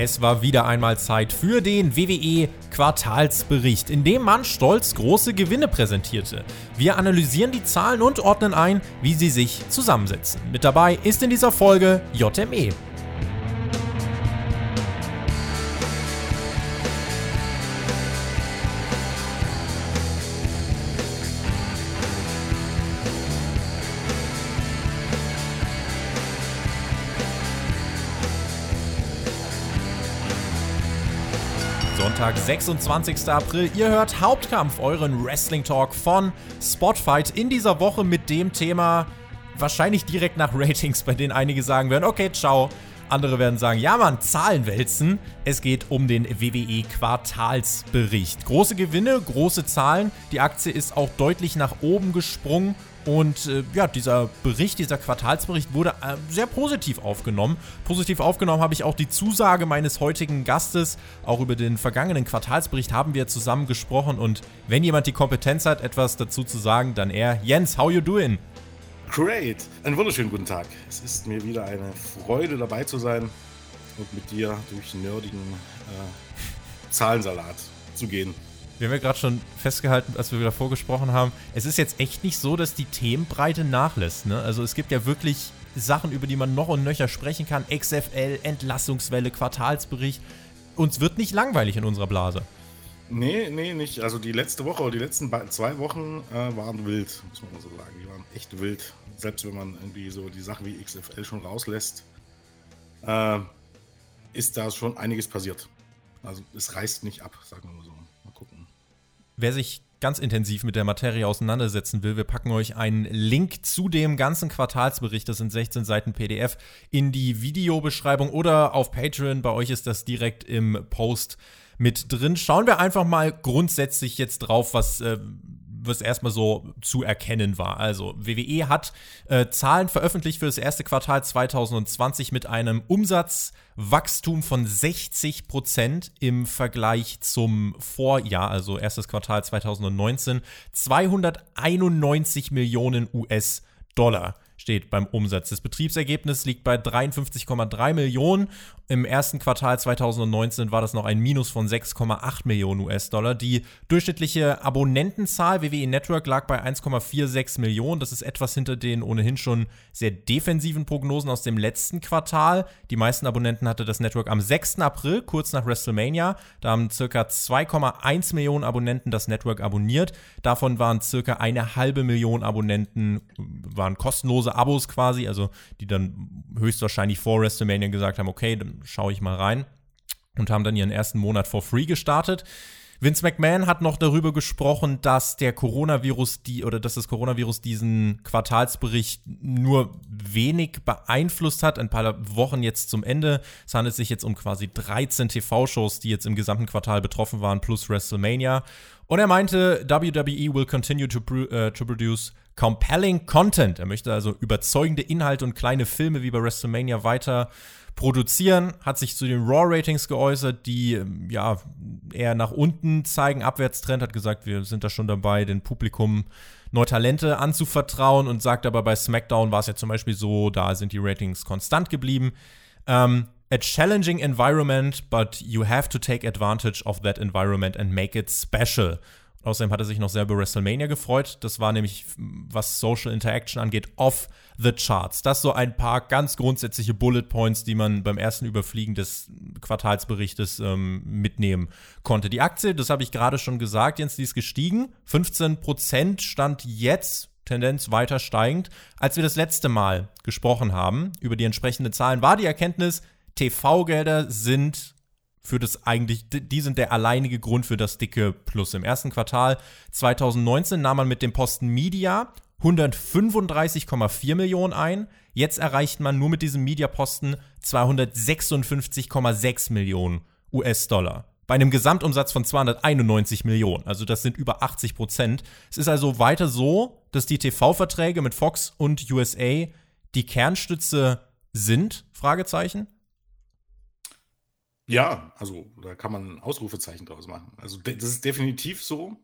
Es war wieder einmal Zeit für den WWE Quartalsbericht, in dem man stolz große Gewinne präsentierte. Wir analysieren die Zahlen und ordnen ein, wie sie sich zusammensetzen. Mit dabei ist in dieser Folge JME. 26. April. Ihr hört Hauptkampf, euren Wrestling Talk von Spotfight in dieser Woche mit dem Thema wahrscheinlich direkt nach Ratings, bei denen einige sagen werden, okay, ciao. Andere werden sagen, ja Mann, Zahlen wälzen. Es geht um den WWE Quartalsbericht. Große Gewinne, große Zahlen. Die Aktie ist auch deutlich nach oben gesprungen und äh, ja, dieser Bericht, dieser Quartalsbericht wurde äh, sehr positiv aufgenommen. Positiv aufgenommen habe ich auch die Zusage meines heutigen Gastes. Auch über den vergangenen Quartalsbericht haben wir zusammen gesprochen. Und wenn jemand die Kompetenz hat, etwas dazu zu sagen, dann er. Jens, how you doing? Great. Einen wunderschönen guten Tag. Es ist mir wieder eine Freude dabei zu sein und mit dir durch nerdigen äh, Zahlensalat zu gehen. Wir haben ja gerade schon festgehalten, als wir wieder vorgesprochen haben, es ist jetzt echt nicht so, dass die Themenbreite nachlässt. Ne? Also es gibt ja wirklich Sachen, über die man noch und nöcher sprechen kann. XFL, Entlassungswelle, Quartalsbericht. Uns wird nicht langweilig in unserer Blase. Nee, nee, nicht. Also die letzte Woche oder die letzten zwei Wochen äh, waren wild, muss man so sagen. Die waren echt wild. Selbst wenn man irgendwie so die Sachen wie XFL schon rauslässt, äh, ist da schon einiges passiert. Also es reißt nicht ab, sagen wir mal so. Wer sich ganz intensiv mit der Materie auseinandersetzen will, wir packen euch einen Link zu dem ganzen Quartalsbericht, das sind 16 Seiten PDF, in die Videobeschreibung oder auf Patreon. Bei euch ist das direkt im Post mit drin. Schauen wir einfach mal grundsätzlich jetzt drauf, was äh, was erstmal so zu erkennen war. Also WWE hat äh, Zahlen veröffentlicht für das erste Quartal 2020 mit einem Umsatzwachstum von 60 Prozent im Vergleich zum Vorjahr, also erstes Quartal 2019, 291 Millionen US-Dollar steht beim Umsatz. Das Betriebsergebnis liegt bei 53,3 Millionen. Im ersten Quartal 2019 war das noch ein Minus von 6,8 Millionen US-Dollar. Die durchschnittliche Abonnentenzahl WWE Network lag bei 1,46 Millionen. Das ist etwas hinter den ohnehin schon sehr defensiven Prognosen aus dem letzten Quartal. Die meisten Abonnenten hatte das Network am 6. April, kurz nach WrestleMania. Da haben circa 2,1 Millionen Abonnenten das Network abonniert. Davon waren circa eine halbe Million Abonnenten waren kostenlose Abos quasi, also die dann höchstwahrscheinlich vor WrestleMania gesagt haben, okay, dann schaue ich mal rein und haben dann ihren ersten Monat for free gestartet. Vince McMahon hat noch darüber gesprochen, dass der Coronavirus die oder dass das Coronavirus diesen Quartalsbericht nur wenig beeinflusst hat. Ein paar Wochen jetzt zum Ende. Es handelt sich jetzt um quasi 13 TV-Shows, die jetzt im gesamten Quartal betroffen waren, plus WrestleMania. Und er meinte, WWE will continue to, uh, to produce compelling Content. Er möchte also überzeugende Inhalte und kleine Filme wie bei WrestleMania weiter produzieren, hat sich zu den Raw-Ratings geäußert, die ähm, ja eher nach unten zeigen, Abwärtstrend, hat gesagt, wir sind da schon dabei, den Publikum neue Talente anzuvertrauen und sagt aber bei SmackDown war es ja zum Beispiel so, da sind die Ratings konstant geblieben. Um, ähm, a challenging environment, but you have to take advantage of that environment and make it special. Außerdem hat er sich noch sehr über WrestleMania gefreut. Das war nämlich, was Social Interaction angeht, off the charts. Das so ein paar ganz grundsätzliche Bullet Points, die man beim ersten Überfliegen des Quartalsberichtes ähm, mitnehmen konnte. Die Aktie, das habe ich gerade schon gesagt, Jens, die ist gestiegen. 15% stand jetzt Tendenz weiter steigend. Als wir das letzte Mal gesprochen haben über die entsprechenden Zahlen, war die Erkenntnis, TV-Gelder sind für das eigentlich, die sind der alleinige Grund für das dicke Plus. Im ersten Quartal 2019 nahm man mit dem Posten Media 135,4 Millionen ein. Jetzt erreicht man nur mit diesem Media-Posten 256,6 Millionen US-Dollar. Bei einem Gesamtumsatz von 291 Millionen. Also das sind über 80 Prozent. Es ist also weiter so, dass die TV-Verträge mit Fox und USA die Kernstütze sind? Fragezeichen. Ja, also da kann man ein Ausrufezeichen draus machen. Also das ist definitiv so.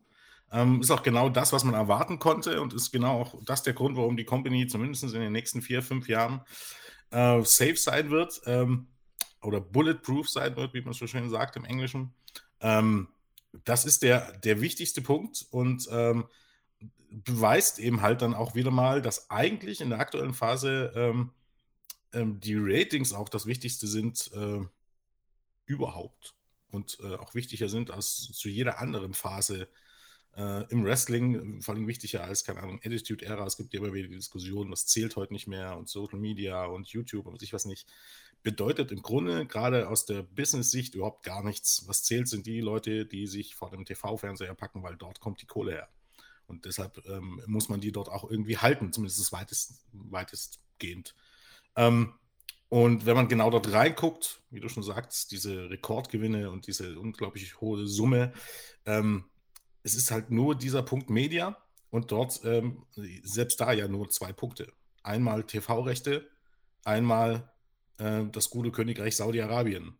Ähm, ist auch genau das, was man erwarten konnte und ist genau auch das der Grund, warum die Company zumindest in den nächsten vier, fünf Jahren äh, safe sein wird. Ähm, oder bulletproof sein wird, wie man so schön sagt im Englischen. Ähm, das ist der, der wichtigste Punkt und ähm, beweist eben halt dann auch wieder mal, dass eigentlich in der aktuellen Phase ähm, ähm die Ratings auch das Wichtigste sind äh, überhaupt und äh, auch wichtiger sind als zu jeder anderen Phase äh, im Wrestling, vor allem wichtiger als, keine Ahnung, Attitude Era. Es gibt ja immer wieder die Diskussion, was zählt heute nicht mehr und Social Media und YouTube und ich was nicht. Bedeutet im Grunde gerade aus der Business-Sicht überhaupt gar nichts. Was zählt, sind die Leute, die sich vor dem TV-Fernseher packen, weil dort kommt die Kohle her. Und deshalb ähm, muss man die dort auch irgendwie halten, zumindest weitest, weitestgehend. Ähm, und wenn man genau dort reinguckt, wie du schon sagst, diese Rekordgewinne und diese unglaublich hohe Summe, ähm, es ist halt nur dieser Punkt Media und dort ähm, selbst da ja nur zwei Punkte. Einmal TV-Rechte, einmal äh, das gute Königreich Saudi-Arabien.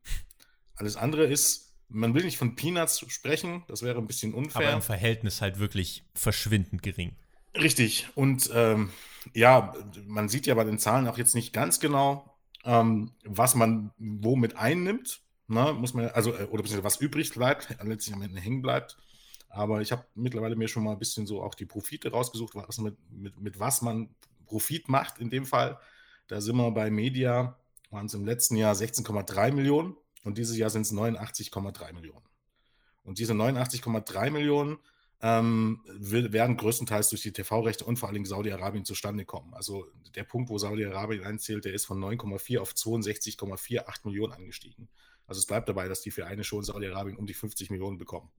Alles andere ist, man will nicht von Peanuts sprechen, das wäre ein bisschen unfair. Aber im Verhältnis halt wirklich verschwindend gering. Richtig. Und ähm, ja, man sieht ja bei den Zahlen auch jetzt nicht ganz genau, ähm, was man womit einnimmt. Ne? Muss man, also, äh, oder was übrig bleibt, letztlich am Ende hängen bleibt. Aber ich habe mittlerweile mir schon mal ein bisschen so auch die Profite rausgesucht, was mit, mit, mit was man Profit macht in dem Fall. Da sind wir bei Media, waren es im letzten Jahr 16,3 Millionen und dieses Jahr sind es 89,3 Millionen. Und diese 89,3 Millionen ähm, werden größtenteils durch die TV-Rechte und vor allem Saudi-Arabien zustande kommen. Also der Punkt, wo Saudi-Arabien einzählt, der ist von 9,4 auf 62,48 Millionen angestiegen. Also es bleibt dabei, dass die für eine Show in Saudi-Arabien um die 50 Millionen bekommen.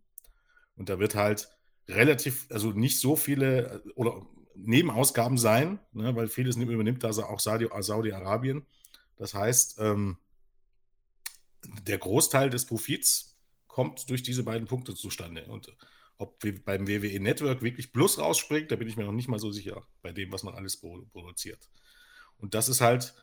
Und da wird halt relativ, also nicht so viele äh, oder Nebenausgaben sein, ne, weil vieles übernimmt da auch Saudi-Arabien. Das heißt, ähm, der Großteil des Profits kommt durch diese beiden Punkte zustande. Und ob beim WWE Network wirklich Plus rausspringt, da bin ich mir noch nicht mal so sicher, bei dem, was man alles produziert. Und das ist halt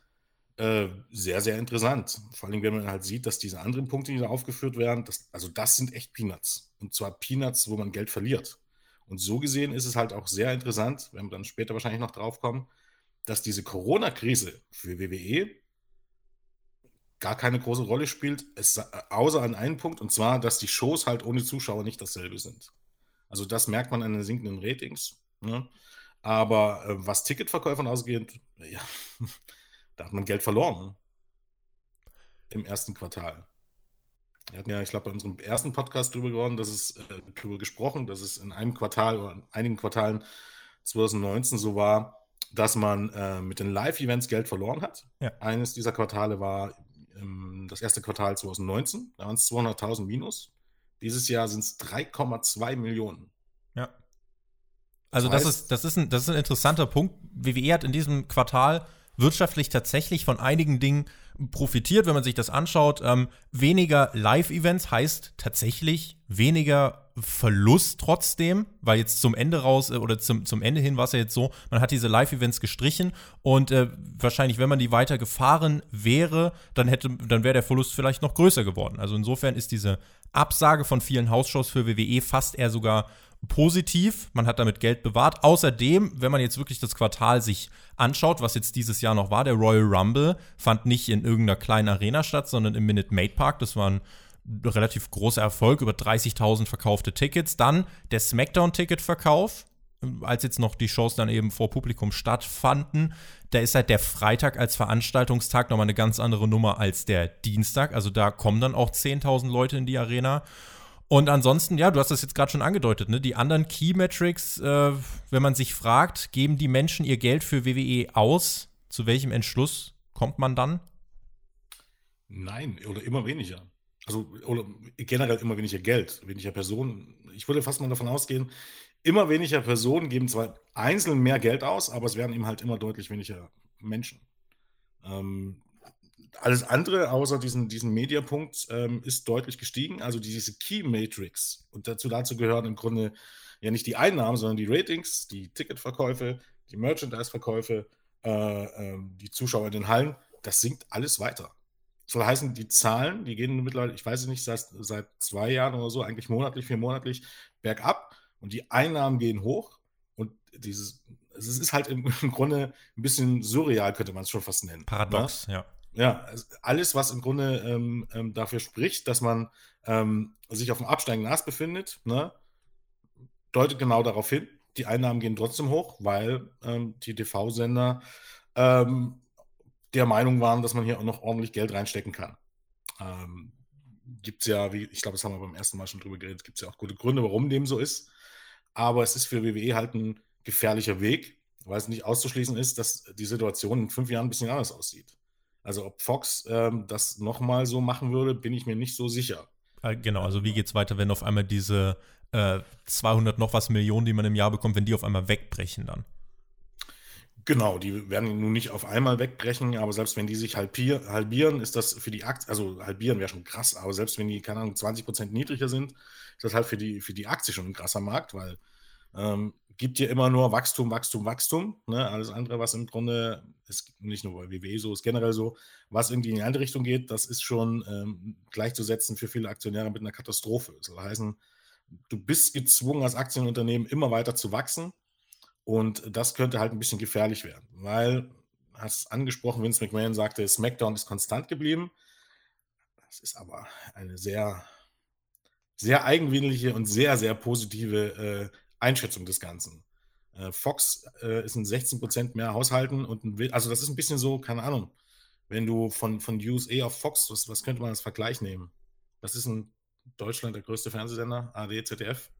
äh, sehr, sehr interessant. Vor allem, wenn man halt sieht, dass diese anderen Punkte, die da aufgeführt werden, das, also das sind echt Peanuts. Und zwar Peanuts, wo man Geld verliert. Und so gesehen ist es halt auch sehr interessant, wenn wir dann später wahrscheinlich noch drauf kommen, dass diese Corona-Krise für WWE gar keine große Rolle spielt, es, außer an einem Punkt, und zwar, dass die Shows halt ohne Zuschauer nicht dasselbe sind. Also das merkt man an den sinkenden Ratings. Ne? Aber äh, was Ticketverkäufern ausgeht, ja, Da hat man Geld verloren. Ne? Im ersten Quartal. Wir hatten ja, ich glaube, bei unserem ersten Podcast drüber geworden, dass es äh, darüber gesprochen, dass es in einem Quartal oder in einigen Quartalen 2019 so war, dass man äh, mit den Live-Events Geld verloren hat. Ja. Eines dieser Quartale war ähm, das erste Quartal 2019, da waren es 200.000 minus. Dieses Jahr sind es 3,2 Millionen. Ja. Also das, heißt, das, ist, das, ist ein, das ist ein interessanter Punkt. WWE hat in diesem Quartal wirtschaftlich tatsächlich von einigen Dingen profitiert, wenn man sich das anschaut. Ähm, weniger Live-Events heißt tatsächlich weniger Verlust trotzdem, weil jetzt zum Ende raus äh, oder zum, zum Ende hin war es ja jetzt so, man hat diese Live-Events gestrichen und äh, wahrscheinlich, wenn man die weiter gefahren wäre, dann hätte, dann wäre der Verlust vielleicht noch größer geworden. Also insofern ist diese Absage von vielen Hausshows für WWE fast eher sogar positiv. Man hat damit Geld bewahrt. Außerdem, wenn man jetzt wirklich das Quartal sich anschaut, was jetzt dieses Jahr noch war, der Royal Rumble fand nicht in irgendeiner kleinen Arena statt, sondern im Minute Maid Park. Das war ein relativ großer Erfolg, über 30.000 verkaufte Tickets. Dann der SmackDown-Ticketverkauf, als jetzt noch die Shows dann eben vor Publikum stattfanden. Da ist halt der Freitag als Veranstaltungstag nochmal eine ganz andere Nummer als der Dienstag. Also da kommen dann auch 10.000 Leute in die Arena. Und ansonsten, ja, du hast das jetzt gerade schon angedeutet, ne? Die anderen Key Metrics, äh, wenn man sich fragt, geben die Menschen ihr Geld für WWE aus? Zu welchem Entschluss kommt man dann? Nein, oder immer weniger. Also, oder generell immer weniger Geld, weniger Personen. Ich würde fast mal davon ausgehen, immer weniger Personen geben zwar einzeln mehr Geld aus, aber es werden eben halt immer deutlich weniger Menschen. Ähm, alles andere außer diesen, diesen Mediapunkt ähm, ist deutlich gestiegen. Also diese Key Matrix. Und dazu, dazu gehören im Grunde ja nicht die Einnahmen, sondern die Ratings, die Ticketverkäufe, die Merchandise-Verkäufe, äh, äh, die Zuschauer in den Hallen. Das sinkt alles weiter. Soll heißen, die Zahlen, die gehen mittlerweile, ich weiß nicht, seit, seit zwei Jahren oder so, eigentlich monatlich, viermonatlich bergab und die Einnahmen gehen hoch und dieses, es ist halt im, im Grunde ein bisschen surreal, könnte man es schon fast nennen. Paradox, ne? ja. Ja, alles, was im Grunde ähm, ähm, dafür spricht, dass man ähm, sich auf dem absteigenden Ast befindet, ne, deutet genau darauf hin. Die Einnahmen gehen trotzdem hoch, weil ähm, die TV-Sender ähm, der Meinung waren, dass man hier auch noch ordentlich Geld reinstecken kann. Ähm, gibt es ja, wie, ich glaube, das haben wir beim ersten Mal schon drüber geredet, gibt es ja auch gute Gründe, warum dem so ist. Aber es ist für WWE halt ein gefährlicher Weg, weil es nicht auszuschließen ist, dass die Situation in fünf Jahren ein bisschen anders aussieht. Also ob Fox ähm, das nochmal so machen würde, bin ich mir nicht so sicher. Äh, genau, also wie geht es weiter, wenn auf einmal diese äh, 200 noch was Millionen, die man im Jahr bekommt, wenn die auf einmal wegbrechen dann? Genau, die werden nun nicht auf einmal wegbrechen, aber selbst wenn die sich halbier, halbieren, ist das für die Aktie, also halbieren wäre schon krass, aber selbst wenn die, keine Ahnung, 20% niedriger sind, ist das halt für die, für die Aktie schon ein krasser Markt, weil ähm, gibt dir immer nur Wachstum, Wachstum, Wachstum. Ne? Alles andere, was im Grunde, ist nicht nur bei WWE so, ist generell so, was irgendwie in die andere Richtung geht, das ist schon ähm, gleichzusetzen für viele Aktionäre mit einer Katastrophe. Das soll heißen, du bist gezwungen, als Aktienunternehmen immer weiter zu wachsen. Und das könnte halt ein bisschen gefährlich werden, weil, hast angesprochen, Vince McMahon sagte, SmackDown ist konstant geblieben. Das ist aber eine sehr, sehr eigenwillige und sehr, sehr positive äh, Einschätzung des Ganzen. Äh, Fox äh, ist in 16% mehr Haushalten und ein, also das ist ein bisschen so, keine Ahnung, wenn du von, von USA auf Fox, was, was könnte man als Vergleich nehmen? Was ist in Deutschland der größte Fernsehsender? AD, ZDF?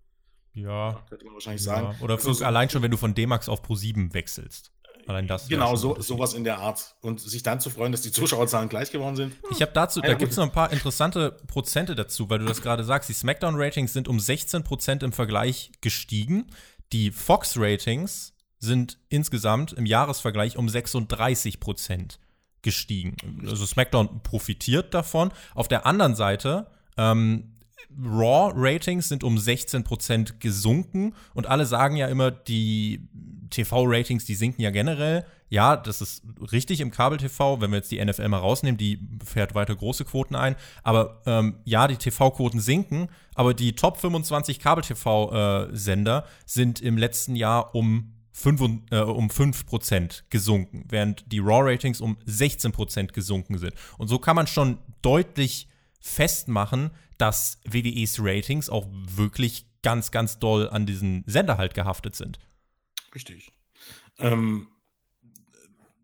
Ja. Könnte man wahrscheinlich ja. sagen. Oder also, allein schon, wenn du von D-Max auf Pro7 wechselst. Allein das. Genau, so, sowas in der Art. Und sich dann zu freuen, dass die Zuschauerzahlen gleich geworden sind. Ich habe dazu, ja, da gibt es noch ein paar interessante Prozente dazu, weil du das gerade sagst. Die Smackdown-Ratings sind um 16% im Vergleich gestiegen. Die Fox-Ratings sind insgesamt im Jahresvergleich um 36% gestiegen. Also SmackDown profitiert davon. Auf der anderen Seite ähm, Raw-Ratings sind um 16% gesunken und alle sagen ja immer, die TV-Ratings, die sinken ja generell. Ja, das ist richtig im Kabel-TV, wenn wir jetzt die NFL mal rausnehmen, die fährt weiter große Quoten ein. Aber ähm, ja, die TV-Quoten sinken, aber die Top 25 Kabel-TV-Sender äh, sind im letzten Jahr um 5, äh, um 5% gesunken, während die Raw-Ratings um 16% gesunken sind. Und so kann man schon deutlich festmachen, dass WWEs Ratings auch wirklich ganz, ganz doll an diesen Sender halt gehaftet sind. Richtig. Ähm,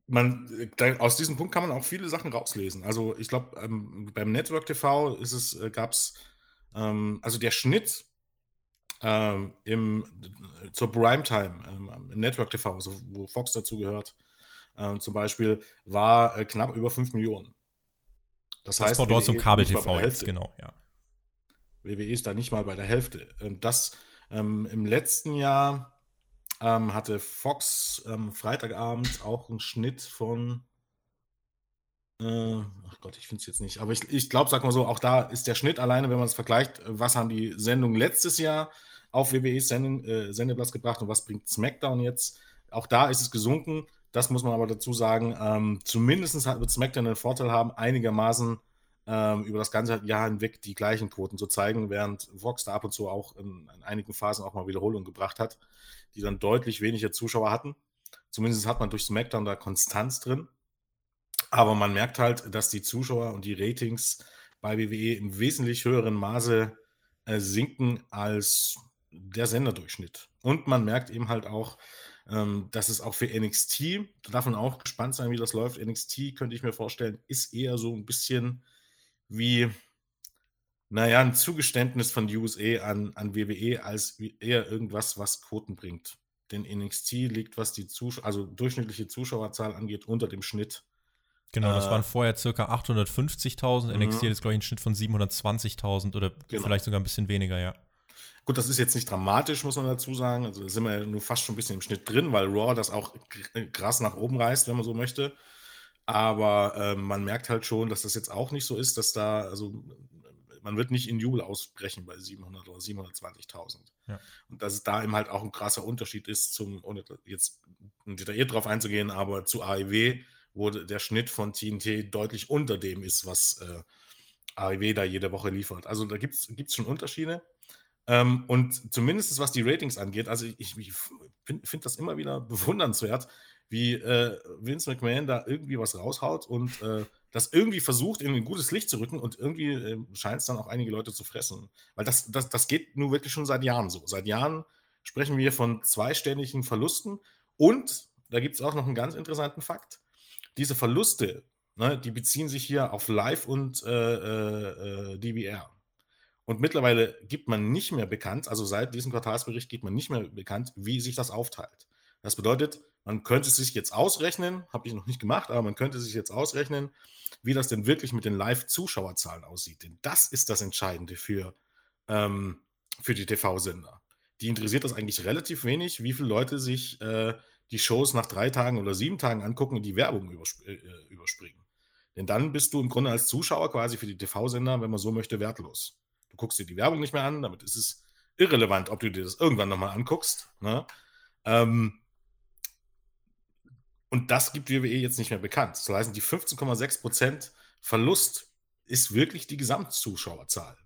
man, da, aus diesem Punkt kann man auch viele Sachen rauslesen. Also ich glaube, ähm, beim Network TV ist es, äh, gab es, ähm, also der Schnitt ähm, im, zur Primetime ähm, im Network TV, also wo Fox dazu gehört, ähm, zum Beispiel, war äh, knapp über 5 Millionen. Das, das heißt, war dort zum Kabel-TV jetzt, genau, ja. WWE ist da nicht mal bei der Hälfte. Das ähm, im letzten Jahr ähm, hatte Fox ähm, Freitagabend auch einen Schnitt von. Äh, ach Gott, ich finde es jetzt nicht. Aber ich, ich glaube, sag mal so, auch da ist der Schnitt alleine, wenn man es vergleicht, was haben die Sendungen letztes Jahr auf WWE Send äh, Sendeplatz gebracht und was bringt SmackDown jetzt? Auch da ist es gesunken. Das muss man aber dazu sagen. Ähm, zumindest wird SmackDown den Vorteil haben, einigermaßen ähm, über das ganze Jahr hinweg die gleichen Quoten zu zeigen, während Vox da ab und zu auch in, in einigen Phasen auch mal Wiederholungen gebracht hat, die dann deutlich weniger Zuschauer hatten. Zumindest hat man durch SmackDown da Konstanz drin. Aber man merkt halt, dass die Zuschauer und die Ratings bei WWE im wesentlich höheren Maße äh, sinken als der Senderdurchschnitt. Und man merkt eben halt auch, ähm, dass es auch für NXT, da darf man auch gespannt sein, wie das läuft. NXT könnte ich mir vorstellen, ist eher so ein bisschen wie, naja, ein Zugeständnis von USA an, an WWE als eher irgendwas, was Quoten bringt. Denn NXT liegt, was die Zuschauer, also durchschnittliche Zuschauerzahl angeht, unter dem Schnitt. Genau, das äh, waren vorher circa 850.000. NXT hat jetzt, glaube ich, einen Schnitt von 720.000 oder genau. vielleicht sogar ein bisschen weniger, ja. Gut, das ist jetzt nicht dramatisch, muss man dazu sagen. Also da sind wir ja nur fast schon ein bisschen im Schnitt drin, weil Raw das auch krass nach oben reißt, wenn man so möchte. Aber äh, man merkt halt schon, dass das jetzt auch nicht so ist, dass da, also man wird nicht in Jubel ausbrechen bei 700 oder 720.000. Ja. Und dass es da eben halt auch ein krasser Unterschied ist zum, ohne jetzt detailliert drauf einzugehen, aber zu AEW, wo der Schnitt von TNT deutlich unter dem ist, was äh, AEW da jede Woche liefert. Also da gibt es schon Unterschiede. Ähm, und zumindest was die Ratings angeht, also ich, ich finde find das immer wieder bewundernswert, wie äh, Vince McMahon da irgendwie was raushaut und äh, das irgendwie versucht, in ein gutes Licht zu rücken und irgendwie äh, scheint es dann auch einige Leute zu fressen. Weil das, das, das geht nur wirklich schon seit Jahren so. Seit Jahren sprechen wir von zweistelligen Verlusten und da gibt es auch noch einen ganz interessanten Fakt. Diese Verluste, ne, die beziehen sich hier auf Live und äh, äh, äh DBR. Und mittlerweile gibt man nicht mehr bekannt, also seit diesem Quartalsbericht gibt man nicht mehr bekannt, wie sich das aufteilt. Das bedeutet, man könnte sich jetzt ausrechnen, habe ich noch nicht gemacht, aber man könnte sich jetzt ausrechnen, wie das denn wirklich mit den Live-Zuschauerzahlen aussieht. Denn das ist das Entscheidende für, ähm, für die TV-Sender. Die interessiert das eigentlich relativ wenig, wie viele Leute sich äh, die Shows nach drei Tagen oder sieben Tagen angucken und die Werbung übersp äh, überspringen. Denn dann bist du im Grunde als Zuschauer quasi für die TV-Sender, wenn man so möchte, wertlos. Du guckst dir die Werbung nicht mehr an, damit ist es irrelevant, ob du dir das irgendwann nochmal anguckst. Ne? Ähm, und das gibt WWE jetzt nicht mehr bekannt. Das heißt, die 15,6% Verlust ist wirklich die Gesamtzuschauerzahl.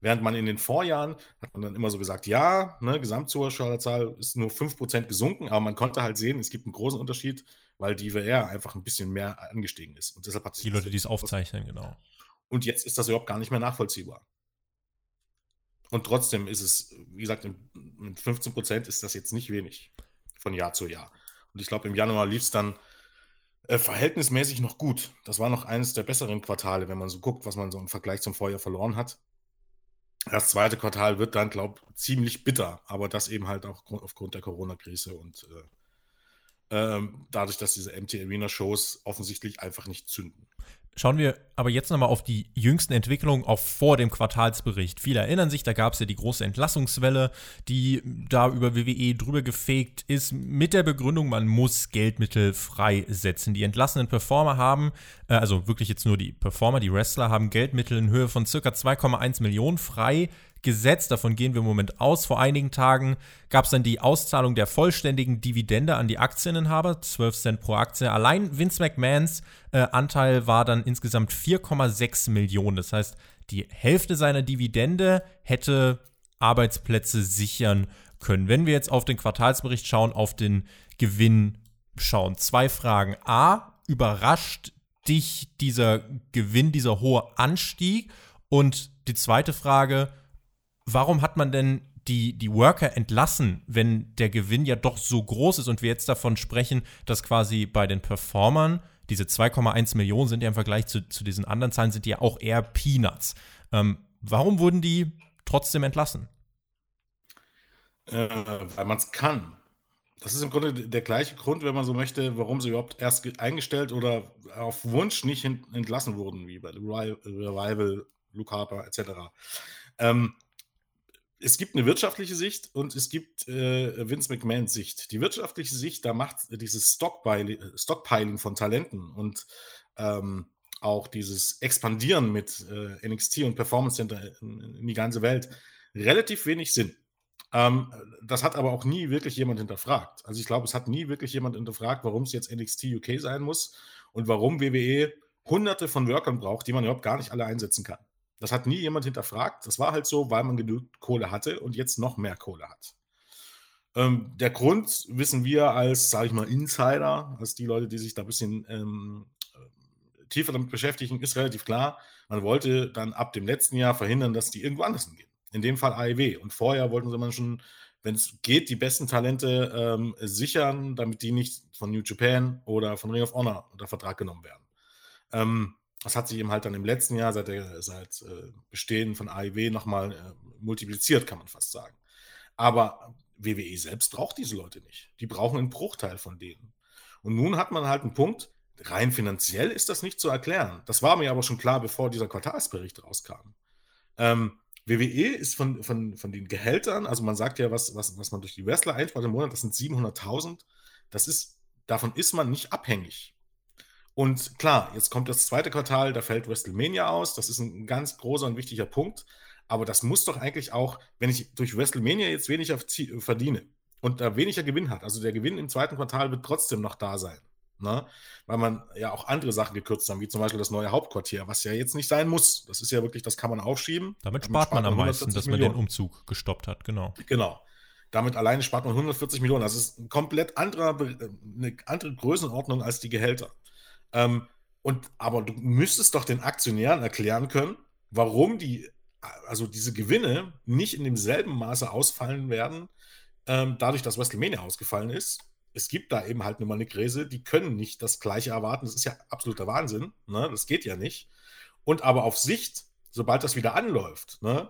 Während man in den Vorjahren hat man dann immer so gesagt, ja, ne, Gesamtzuschauerzahl ist nur 5% gesunken, aber man konnte halt sehen, es gibt einen großen Unterschied, weil die VR einfach ein bisschen mehr angestiegen ist. Und deshalb hat die Leute, die es aufzeichnen, genau. Und jetzt ist das überhaupt gar nicht mehr nachvollziehbar. Und trotzdem ist es, wie gesagt, mit 15% ist das jetzt nicht wenig von Jahr zu Jahr. Und ich glaube, im Januar lief es dann äh, verhältnismäßig noch gut. Das war noch eines der besseren Quartale, wenn man so guckt, was man so im Vergleich zum Vorjahr verloren hat. Das zweite Quartal wird dann, glaube ich, ziemlich bitter, aber das eben halt auch aufgrund der Corona-Krise und äh, äh, dadurch, dass diese MT Arena-Shows offensichtlich einfach nicht zünden. Schauen wir aber jetzt nochmal auf die jüngsten Entwicklungen, auch vor dem Quartalsbericht. Viele erinnern sich, da gab es ja die große Entlassungswelle, die da über WWE drüber gefegt ist, mit der Begründung, man muss Geldmittel freisetzen. Die entlassenen Performer haben, äh, also wirklich jetzt nur die Performer, die Wrestler, haben Geldmittel in Höhe von circa 2,1 Millionen frei gesetzt. Davon gehen wir im Moment aus. Vor einigen Tagen gab es dann die Auszahlung der vollständigen Dividende an die Aktieninhaber, 12 Cent pro Aktie. Allein Vince McMahons äh, Anteil war dann insgesamt 4,6 Millionen. Das heißt, die Hälfte seiner Dividende hätte Arbeitsplätze sichern können. Wenn wir jetzt auf den Quartalsbericht schauen, auf den Gewinn schauen. Zwei Fragen. A, überrascht dich dieser Gewinn, dieser hohe Anstieg? Und die zweite Frage, warum hat man denn die, die Worker entlassen, wenn der Gewinn ja doch so groß ist und wir jetzt davon sprechen, dass quasi bei den Performern diese 2,1 Millionen sind ja im Vergleich zu, zu diesen anderen Zahlen sind ja auch eher Peanuts. Ähm, warum wurden die trotzdem entlassen? Äh, weil man es kann. Das ist im Grunde der gleiche Grund, wenn man so möchte, warum sie überhaupt erst eingestellt oder auf Wunsch nicht entlassen wurden, wie bei Revival, Luke Harper etc. Ähm, es gibt eine wirtschaftliche Sicht und es gibt äh, Vince McMahons Sicht. Die wirtschaftliche Sicht, da macht dieses Stockpiling, Stockpiling von Talenten und ähm, auch dieses Expandieren mit äh, NXT und Performance Center in, in, die ganze Welt relativ wenig Sinn. Ähm, das hat aber auch nie wirklich jemand hinterfragt. Also ich glaube, es hat nie wirklich jemand hinterfragt, warum es jetzt NXT UK sein muss und warum WWE hunderte von Workern braucht, die man überhaupt gar nicht alle einsetzen kann. Das hat nie jemand hinterfragt. Das war halt so, weil man genug Kohle hatte und jetzt noch mehr Kohle hat. Ähm, der Grund wissen wir als, sage ich mal, Insider, als die Leute, die sich da ein bisschen ähm, äh, tiefer damit beschäftigen, ist relativ klar. Man wollte dann ab dem letzten Jahr verhindern, dass die irgendwo anders hingehen. In dem Fall AEW. Und vorher wollten sie man schon, wenn es geht, die besten Talente ähm, sichern, damit die nicht von New Japan oder von Ring of Honor unter Vertrag genommen werden. Ähm, das hat sich eben halt dann im letzten Jahr seit, der, seit äh, Bestehen von AIW nochmal äh, multipliziert, kann man fast sagen. Aber WWE selbst braucht diese Leute nicht. Die brauchen einen Bruchteil von denen. Und nun hat man halt einen Punkt, rein finanziell ist das nicht zu erklären. Das war mir aber schon klar, bevor dieser Quartalsbericht rauskam. Ähm, WWE ist von, von, von den Gehältern, also man sagt ja, was, was, was man durch die Wrestler einspart im Monat, das sind 700.000. Das ist, davon ist man nicht abhängig. Und klar, jetzt kommt das zweite Quartal, da fällt WrestleMania aus. Das ist ein ganz großer und wichtiger Punkt. Aber das muss doch eigentlich auch, wenn ich durch WrestleMania jetzt weniger verdiene und da weniger Gewinn hat, also der Gewinn im zweiten Quartal wird trotzdem noch da sein. Ne? Weil man ja auch andere Sachen gekürzt haben, wie zum Beispiel das neue Hauptquartier, was ja jetzt nicht sein muss. Das ist ja wirklich, das kann man aufschieben. Damit spart, Damit spart man am meisten, dass man den Umzug gestoppt hat, genau. Genau. Damit alleine spart man 140 Millionen. Das ist ein komplett anderer, eine andere Größenordnung als die Gehälter. Ähm, und, aber du müsstest doch den Aktionären erklären können, warum die, also diese Gewinne nicht in demselben Maße ausfallen werden, ähm, dadurch, dass WrestleMania ausgefallen ist. Es gibt da eben halt eine Krise, die können nicht das Gleiche erwarten. Das ist ja absoluter Wahnsinn. Ne? Das geht ja nicht. Und aber auf Sicht, sobald das wieder anläuft, ne,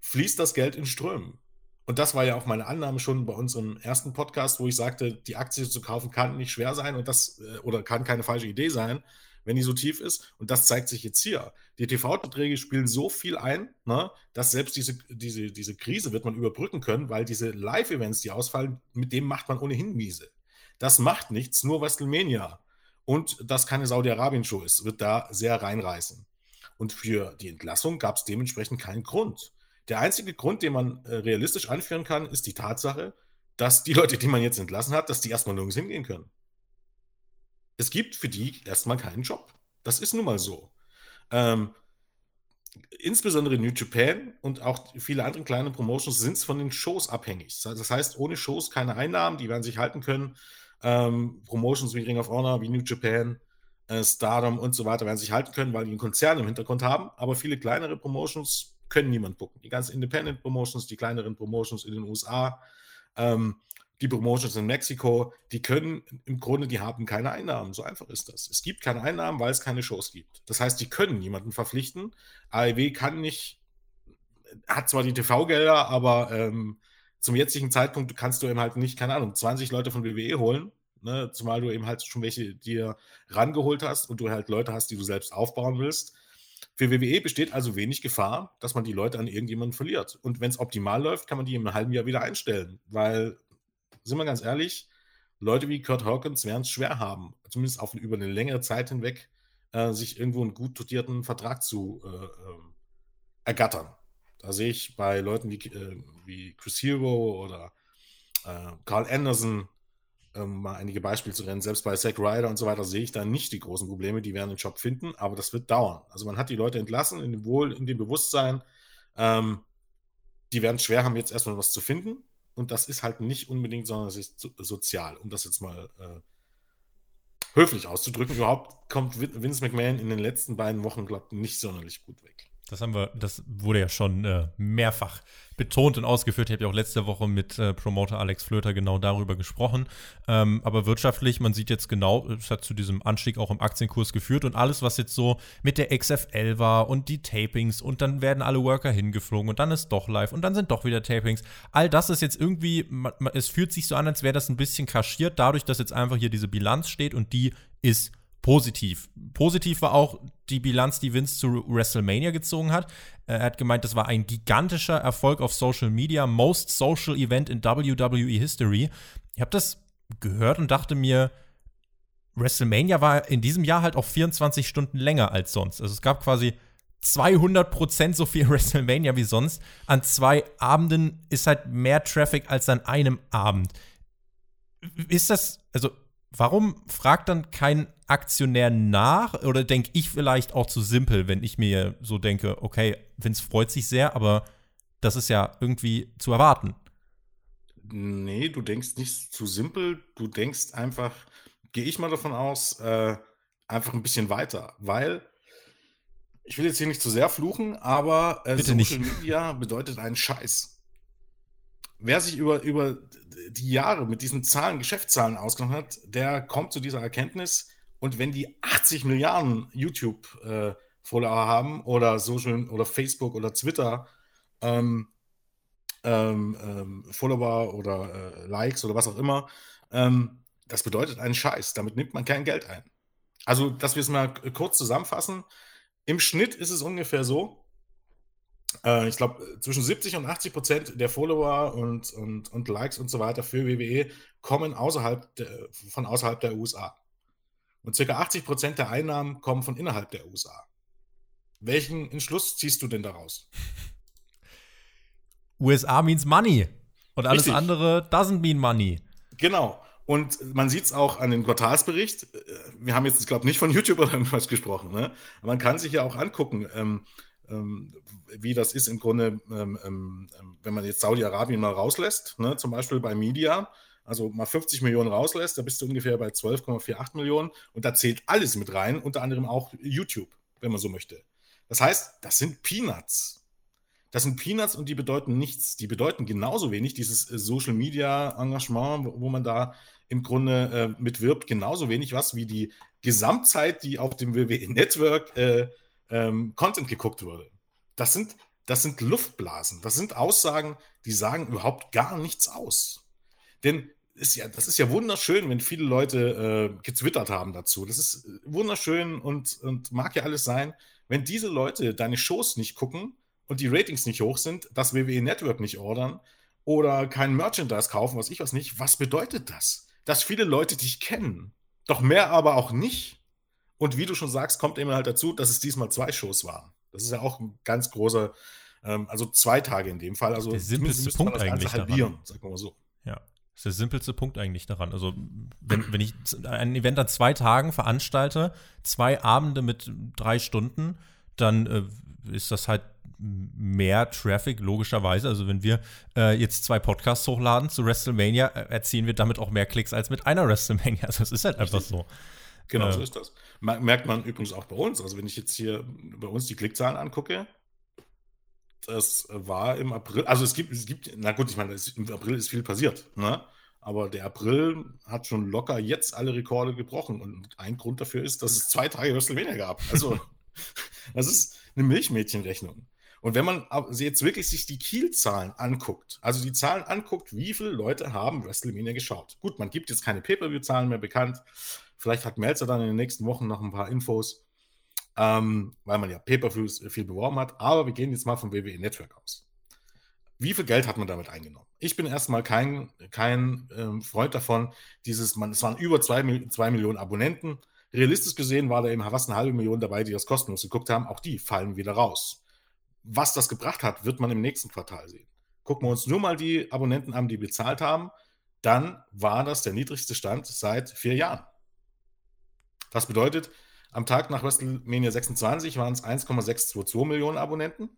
fließt das Geld in Strömen. Und das war ja auch meine Annahme schon bei unserem ersten Podcast, wo ich sagte, die Aktie zu kaufen kann nicht schwer sein und das äh, oder kann keine falsche Idee sein, wenn die so tief ist. Und das zeigt sich jetzt hier. Die TV-Verträge spielen so viel ein, ne, dass selbst diese, diese, diese Krise wird man überbrücken können, weil diese Live-Events, die ausfallen, mit dem macht man ohnehin miese. Das macht nichts, nur WrestleMania. Und das keine Saudi-Arabien-Show ist, wird da sehr reinreißen. Und für die Entlassung gab es dementsprechend keinen Grund. Der einzige Grund, den man äh, realistisch anführen kann, ist die Tatsache, dass die Leute, die man jetzt entlassen hat, dass die erstmal nirgends hingehen können. Es gibt für die erstmal keinen Job. Das ist nun mal so. Ähm, insbesondere New Japan und auch viele andere kleine Promotions sind von den Shows abhängig. Das heißt, ohne Shows keine Einnahmen, die werden sich halten können. Ähm, Promotions wie Ring of Honor, wie New Japan, äh, Stardom und so weiter werden sich halten können, weil die einen Konzern im Hintergrund haben. Aber viele kleinere Promotions können niemand gucken. Die ganzen Independent Promotions, die kleineren Promotions in den USA, ähm, die Promotions in Mexiko, die können im Grunde, die haben keine Einnahmen. So einfach ist das. Es gibt keine Einnahmen, weil es keine Shows gibt. Das heißt, die können niemanden verpflichten. AEW kann nicht, hat zwar die TV-Gelder, aber ähm, zum jetzigen Zeitpunkt kannst du eben halt nicht, keine Ahnung, 20 Leute von WWE holen ne? zumal du eben halt schon welche dir rangeholt hast und du halt Leute hast, die du selbst aufbauen willst. Für WWE besteht also wenig Gefahr, dass man die Leute an irgendjemanden verliert. Und wenn es optimal läuft, kann man die im halben Jahr wieder einstellen. Weil, sind wir ganz ehrlich, Leute wie Kurt Hawkins werden es schwer haben, zumindest auf, über eine längere Zeit hinweg, äh, sich irgendwo einen gut dotierten Vertrag zu äh, äh, ergattern. Da sehe ich bei Leuten wie, äh, wie Chris Hero oder äh, Carl Anderson ähm, mal einige Beispiele zu nennen, selbst bei Zack Ryder und so weiter sehe ich da nicht die großen Probleme, die werden den Job finden, aber das wird dauern. Also man hat die Leute entlassen, in dem Wohl, in dem Bewusstsein, ähm, die werden schwer haben, jetzt erstmal was zu finden. Und das ist halt nicht unbedingt, sondern es ist sozial, um das jetzt mal äh, höflich auszudrücken. Überhaupt kommt Vince McMahon in den letzten beiden Wochen, glaube ich, nicht sonderlich gut weg. Das haben wir, das wurde ja schon äh, mehrfach betont und ausgeführt. Ich habe ja auch letzte Woche mit äh, Promoter Alex Flöter genau darüber gesprochen. Ähm, aber wirtschaftlich, man sieht jetzt genau, es hat zu diesem Anstieg auch im Aktienkurs geführt und alles, was jetzt so mit der XFL war und die Tapings und dann werden alle Worker hingeflogen und dann ist doch live und dann sind doch wieder Tapings. All das ist jetzt irgendwie, es fühlt sich so an, als wäre das ein bisschen kaschiert, dadurch, dass jetzt einfach hier diese Bilanz steht und die ist positiv. Positiv war auch die Bilanz, die Vince zu WrestleMania gezogen hat. Er hat gemeint, das war ein gigantischer Erfolg auf Social Media, most social event in WWE History. Ich habe das gehört und dachte mir, WrestleMania war in diesem Jahr halt auch 24 Stunden länger als sonst. Also es gab quasi 200% so viel WrestleMania wie sonst. An zwei Abenden ist halt mehr Traffic als an einem Abend. Ist das, also warum fragt dann kein Aktionär nach? Oder denke ich vielleicht auch zu simpel, wenn ich mir so denke, okay, Vince freut sich sehr, aber das ist ja irgendwie zu erwarten. Nee, du denkst nicht zu simpel, du denkst einfach, gehe ich mal davon aus, äh, einfach ein bisschen weiter, weil ich will jetzt hier nicht zu sehr fluchen, aber äh, Social nicht. Media bedeutet einen Scheiß. Wer sich über, über die Jahre mit diesen Zahlen, Geschäftszahlen ausgenommen hat, der kommt zu dieser Erkenntnis. Und wenn die 80 Milliarden YouTube-Follower äh, haben oder Social oder Facebook oder Twitter ähm, ähm, ähm, Follower oder äh, Likes oder was auch immer, ähm, das bedeutet einen Scheiß. Damit nimmt man kein Geld ein. Also, dass wir es mal kurz zusammenfassen. Im Schnitt ist es ungefähr so, äh, ich glaube, zwischen 70 und 80 Prozent der Follower und, und, und Likes und so weiter für WWE kommen außerhalb der, von außerhalb der USA. Und ca. 80 Prozent der Einnahmen kommen von innerhalb der USA. Welchen Entschluss ziehst du denn daraus? USA means money. Und alles Richtig. andere doesn't mean money. Genau. Und man sieht es auch an dem Quartalsbericht. Äh, wir haben jetzt, ich glaube, nicht von YouTube oder irgendwas gesprochen. Ne? Man kann sich ja auch angucken. Ähm, wie das ist im Grunde, ähm, ähm, wenn man jetzt Saudi-Arabien mal rauslässt, ne, zum Beispiel bei Media, also mal 50 Millionen rauslässt, da bist du ungefähr bei 12,48 Millionen und da zählt alles mit rein, unter anderem auch YouTube, wenn man so möchte. Das heißt, das sind Peanuts. Das sind Peanuts und die bedeuten nichts. Die bedeuten genauso wenig, dieses äh, Social Media Engagement, wo man da im Grunde äh, mitwirbt, genauso wenig was wie die Gesamtzeit, die auf dem WWE Network äh, ähm, Content geguckt wurde. Das sind, das sind Luftblasen. Das sind Aussagen, die sagen überhaupt gar nichts aus. Denn ist ja, das ist ja wunderschön, wenn viele Leute äh, getwittert haben dazu. Das ist wunderschön und, und mag ja alles sein. Wenn diese Leute deine Shows nicht gucken und die Ratings nicht hoch sind, das WWE Network nicht ordern oder kein Merchandise kaufen, was ich was nicht, was bedeutet das? Dass viele Leute dich kennen, doch mehr aber auch nicht. Und wie du schon sagst, kommt immer halt dazu, dass es diesmal zwei Shows waren. Das ist ja auch ein ganz großer, ähm, also zwei Tage in dem Fall. Also der simpelste Punkt eigentlich halbieren, daran. sagen wir mal so. Ja. Das ist der simpelste Punkt eigentlich daran. Also, wenn, wenn ich ein Event an zwei Tagen veranstalte, zwei Abende mit drei Stunden, dann äh, ist das halt mehr Traffic, logischerweise. Also, wenn wir äh, jetzt zwei Podcasts hochladen zu WrestleMania, äh, erzielen wir damit auch mehr Klicks als mit einer WrestleMania. Also, es ist halt einfach so. Genau, so äh. ist das. Merkt man übrigens auch bei uns. Also, wenn ich jetzt hier bei uns die Klickzahlen angucke, das war im April, also es gibt, es gibt, na gut, ich meine, im April ist viel passiert, ne? Aber der April hat schon locker jetzt alle Rekorde gebrochen. Und ein Grund dafür ist, dass es zwei Tage WrestleMania gab. Also, das ist eine Milchmädchenrechnung. Und wenn man jetzt wirklich sich die Kielzahlen anguckt, also die Zahlen anguckt, wie viele Leute haben WrestleMania geschaut. Gut, man gibt jetzt keine Pay-Per-View-Zahlen mehr bekannt. Vielleicht hat Melzer dann in den nächsten Wochen noch ein paar Infos, ähm, weil man ja Pay-Per-Views viel beworben hat. Aber wir gehen jetzt mal vom WWE Network aus. Wie viel Geld hat man damit eingenommen? Ich bin erstmal kein, kein ähm, Freund davon, dieses, man, es waren über zwei, zwei Millionen Abonnenten. Realistisch gesehen war da eben fast eine halbe Million dabei, die das kostenlos geguckt haben. Auch die fallen wieder raus was das gebracht hat, wird man im nächsten Quartal sehen. Gucken wir uns nur mal die Abonnenten an, die bezahlt haben, dann war das der niedrigste Stand seit vier Jahren. Das bedeutet, am Tag nach WrestleMania 26 waren es 1,622 Millionen Abonnenten.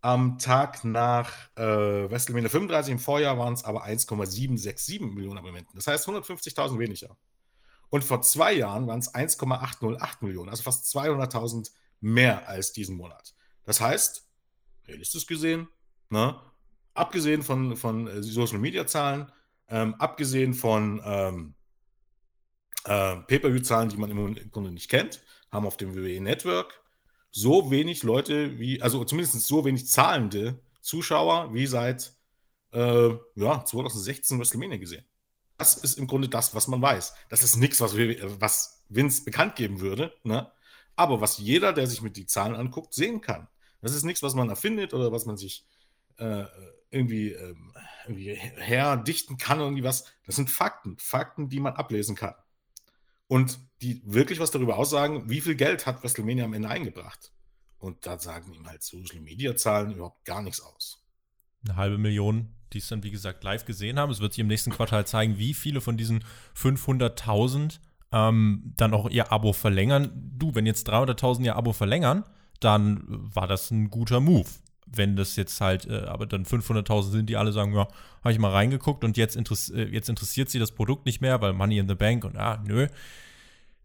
Am Tag nach äh, WrestleMania 35 im Vorjahr waren es aber 1,767 Millionen Abonnenten. Das heißt 150.000 weniger. Und vor zwei Jahren waren es 1,808 Millionen, also fast 200.000 mehr als diesen Monat. Das heißt, realistisch gesehen, ne, abgesehen von, von äh, Social Media Zahlen, ähm, abgesehen von ähm, äh, Pay-Per-View-Zahlen, die man im Grunde nicht kennt, haben auf dem WWE Network so wenig Leute wie, also zumindest so wenig zahlende Zuschauer wie seit äh, ja, 2016 WrestleMania gesehen. Das ist im Grunde das, was man weiß. Das ist nichts, was, was Vince bekannt geben würde, ne? aber was jeder, der sich mit die Zahlen anguckt, sehen kann. Das ist nichts, was man erfindet oder was man sich äh, irgendwie, ähm, irgendwie herdichten kann irgendwie was. Das sind Fakten, Fakten, die man ablesen kann. Und die wirklich was darüber aussagen, wie viel Geld hat WrestleMania am Ende eingebracht. Und da sagen ihm halt Social Media Zahlen überhaupt gar nichts aus. Eine halbe Million, die es dann, wie gesagt, live gesehen haben. Es wird sich im nächsten Quartal zeigen, wie viele von diesen 500.000 ähm, dann auch ihr Abo verlängern. Du, wenn jetzt 300.000 ihr Abo verlängern, dann war das ein guter Move. Wenn das jetzt halt, äh, aber dann 500.000 sind, die alle sagen, ja, habe ich mal reingeguckt und jetzt, interess äh, jetzt interessiert sie das Produkt nicht mehr, weil Money in the Bank und ah, nö.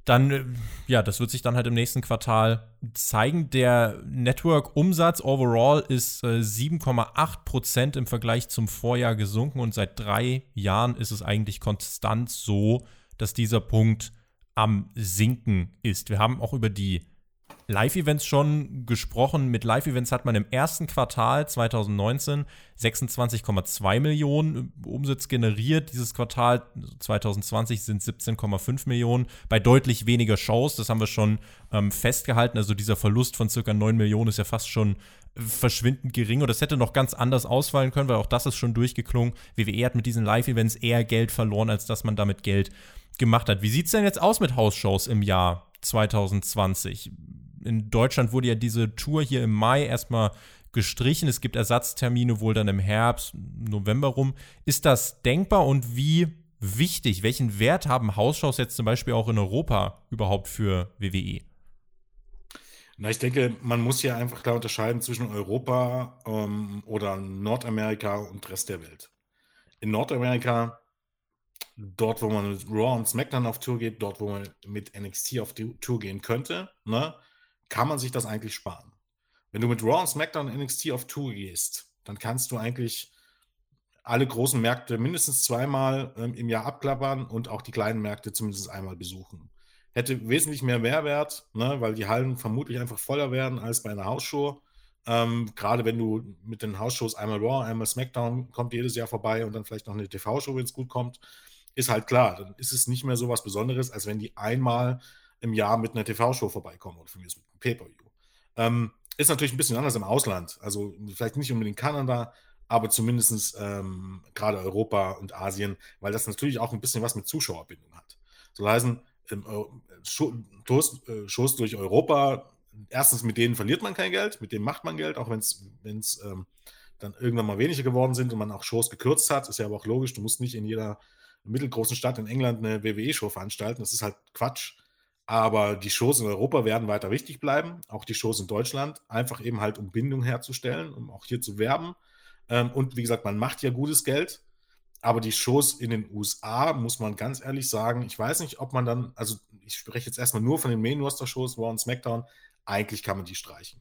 Dann, äh, ja, das wird sich dann halt im nächsten Quartal zeigen. Der Network-Umsatz overall ist äh, 7,8% im Vergleich zum Vorjahr gesunken und seit drei Jahren ist es eigentlich konstant so, dass dieser Punkt am Sinken ist. Wir haben auch über die Live-Events schon gesprochen. Mit Live-Events hat man im ersten Quartal 2019 26,2 Millionen Umsatz generiert. Dieses Quartal 2020 sind 17,5 Millionen bei deutlich weniger Shows. Das haben wir schon ähm, festgehalten. Also dieser Verlust von circa 9 Millionen ist ja fast schon verschwindend gering und das hätte noch ganz anders ausfallen können, weil auch das ist schon durchgeklungen. WWE hat mit diesen Live-Events eher Geld verloren, als dass man damit Geld gemacht hat. Wie sieht es denn jetzt aus mit House-Shows im Jahr 2020? In Deutschland wurde ja diese Tour hier im Mai erstmal gestrichen. Es gibt Ersatztermine wohl dann im Herbst, November rum. Ist das denkbar und wie wichtig, welchen Wert haben Hausshows jetzt zum Beispiel auch in Europa überhaupt für WWE? Na, ich denke, man muss hier einfach klar unterscheiden zwischen Europa ähm, oder Nordamerika und Rest der Welt. In Nordamerika, dort, wo man mit Raw und SmackDown auf Tour geht, dort, wo man mit NXT auf die Tour gehen könnte, ne, kann man sich das eigentlich sparen. Wenn du mit Raw und SmackDown NXT auf Tour gehst, dann kannst du eigentlich alle großen Märkte mindestens zweimal ähm, im Jahr abklappern und auch die kleinen Märkte zumindest einmal besuchen. Hätte wesentlich mehr Mehrwert, ne, weil die Hallen vermutlich einfach voller werden als bei einer Hausshow. Ähm, Gerade wenn du mit den Hausshows einmal Raw, einmal SmackDown kommt jedes Jahr vorbei und dann vielleicht noch eine TV-Show, wenn es gut kommt, ist halt klar, dann ist es nicht mehr so was Besonderes, als wenn die einmal im Jahr mit einer TV-Show vorbeikommen oder von mir mit einem Pay-Per-View. Ähm, ist natürlich ein bisschen anders im Ausland. Also vielleicht nicht unbedingt Kanada, aber zumindest ähm, gerade Europa und Asien, weil das natürlich auch ein bisschen was mit Zuschauerbindung hat. So heißen, ähm, Shows, durch Europa, erstens mit denen verliert man kein Geld, mit denen macht man Geld, auch wenn es ähm, dann irgendwann mal weniger geworden sind und man auch Shows gekürzt hat, ist ja aber auch logisch, du musst nicht in jeder mittelgroßen Stadt in England eine WWE-Show veranstalten, das ist halt Quatsch. Aber die Shows in Europa werden weiter wichtig bleiben, auch die Shows in Deutschland, einfach eben halt um Bindung herzustellen, um auch hier zu werben ähm, und wie gesagt, man macht ja gutes Geld. Aber die Shows in den USA, muss man ganz ehrlich sagen, ich weiß nicht, ob man dann, also ich spreche jetzt erstmal nur von den Main Roster Shows, Raw und SmackDown, eigentlich kann man die streichen.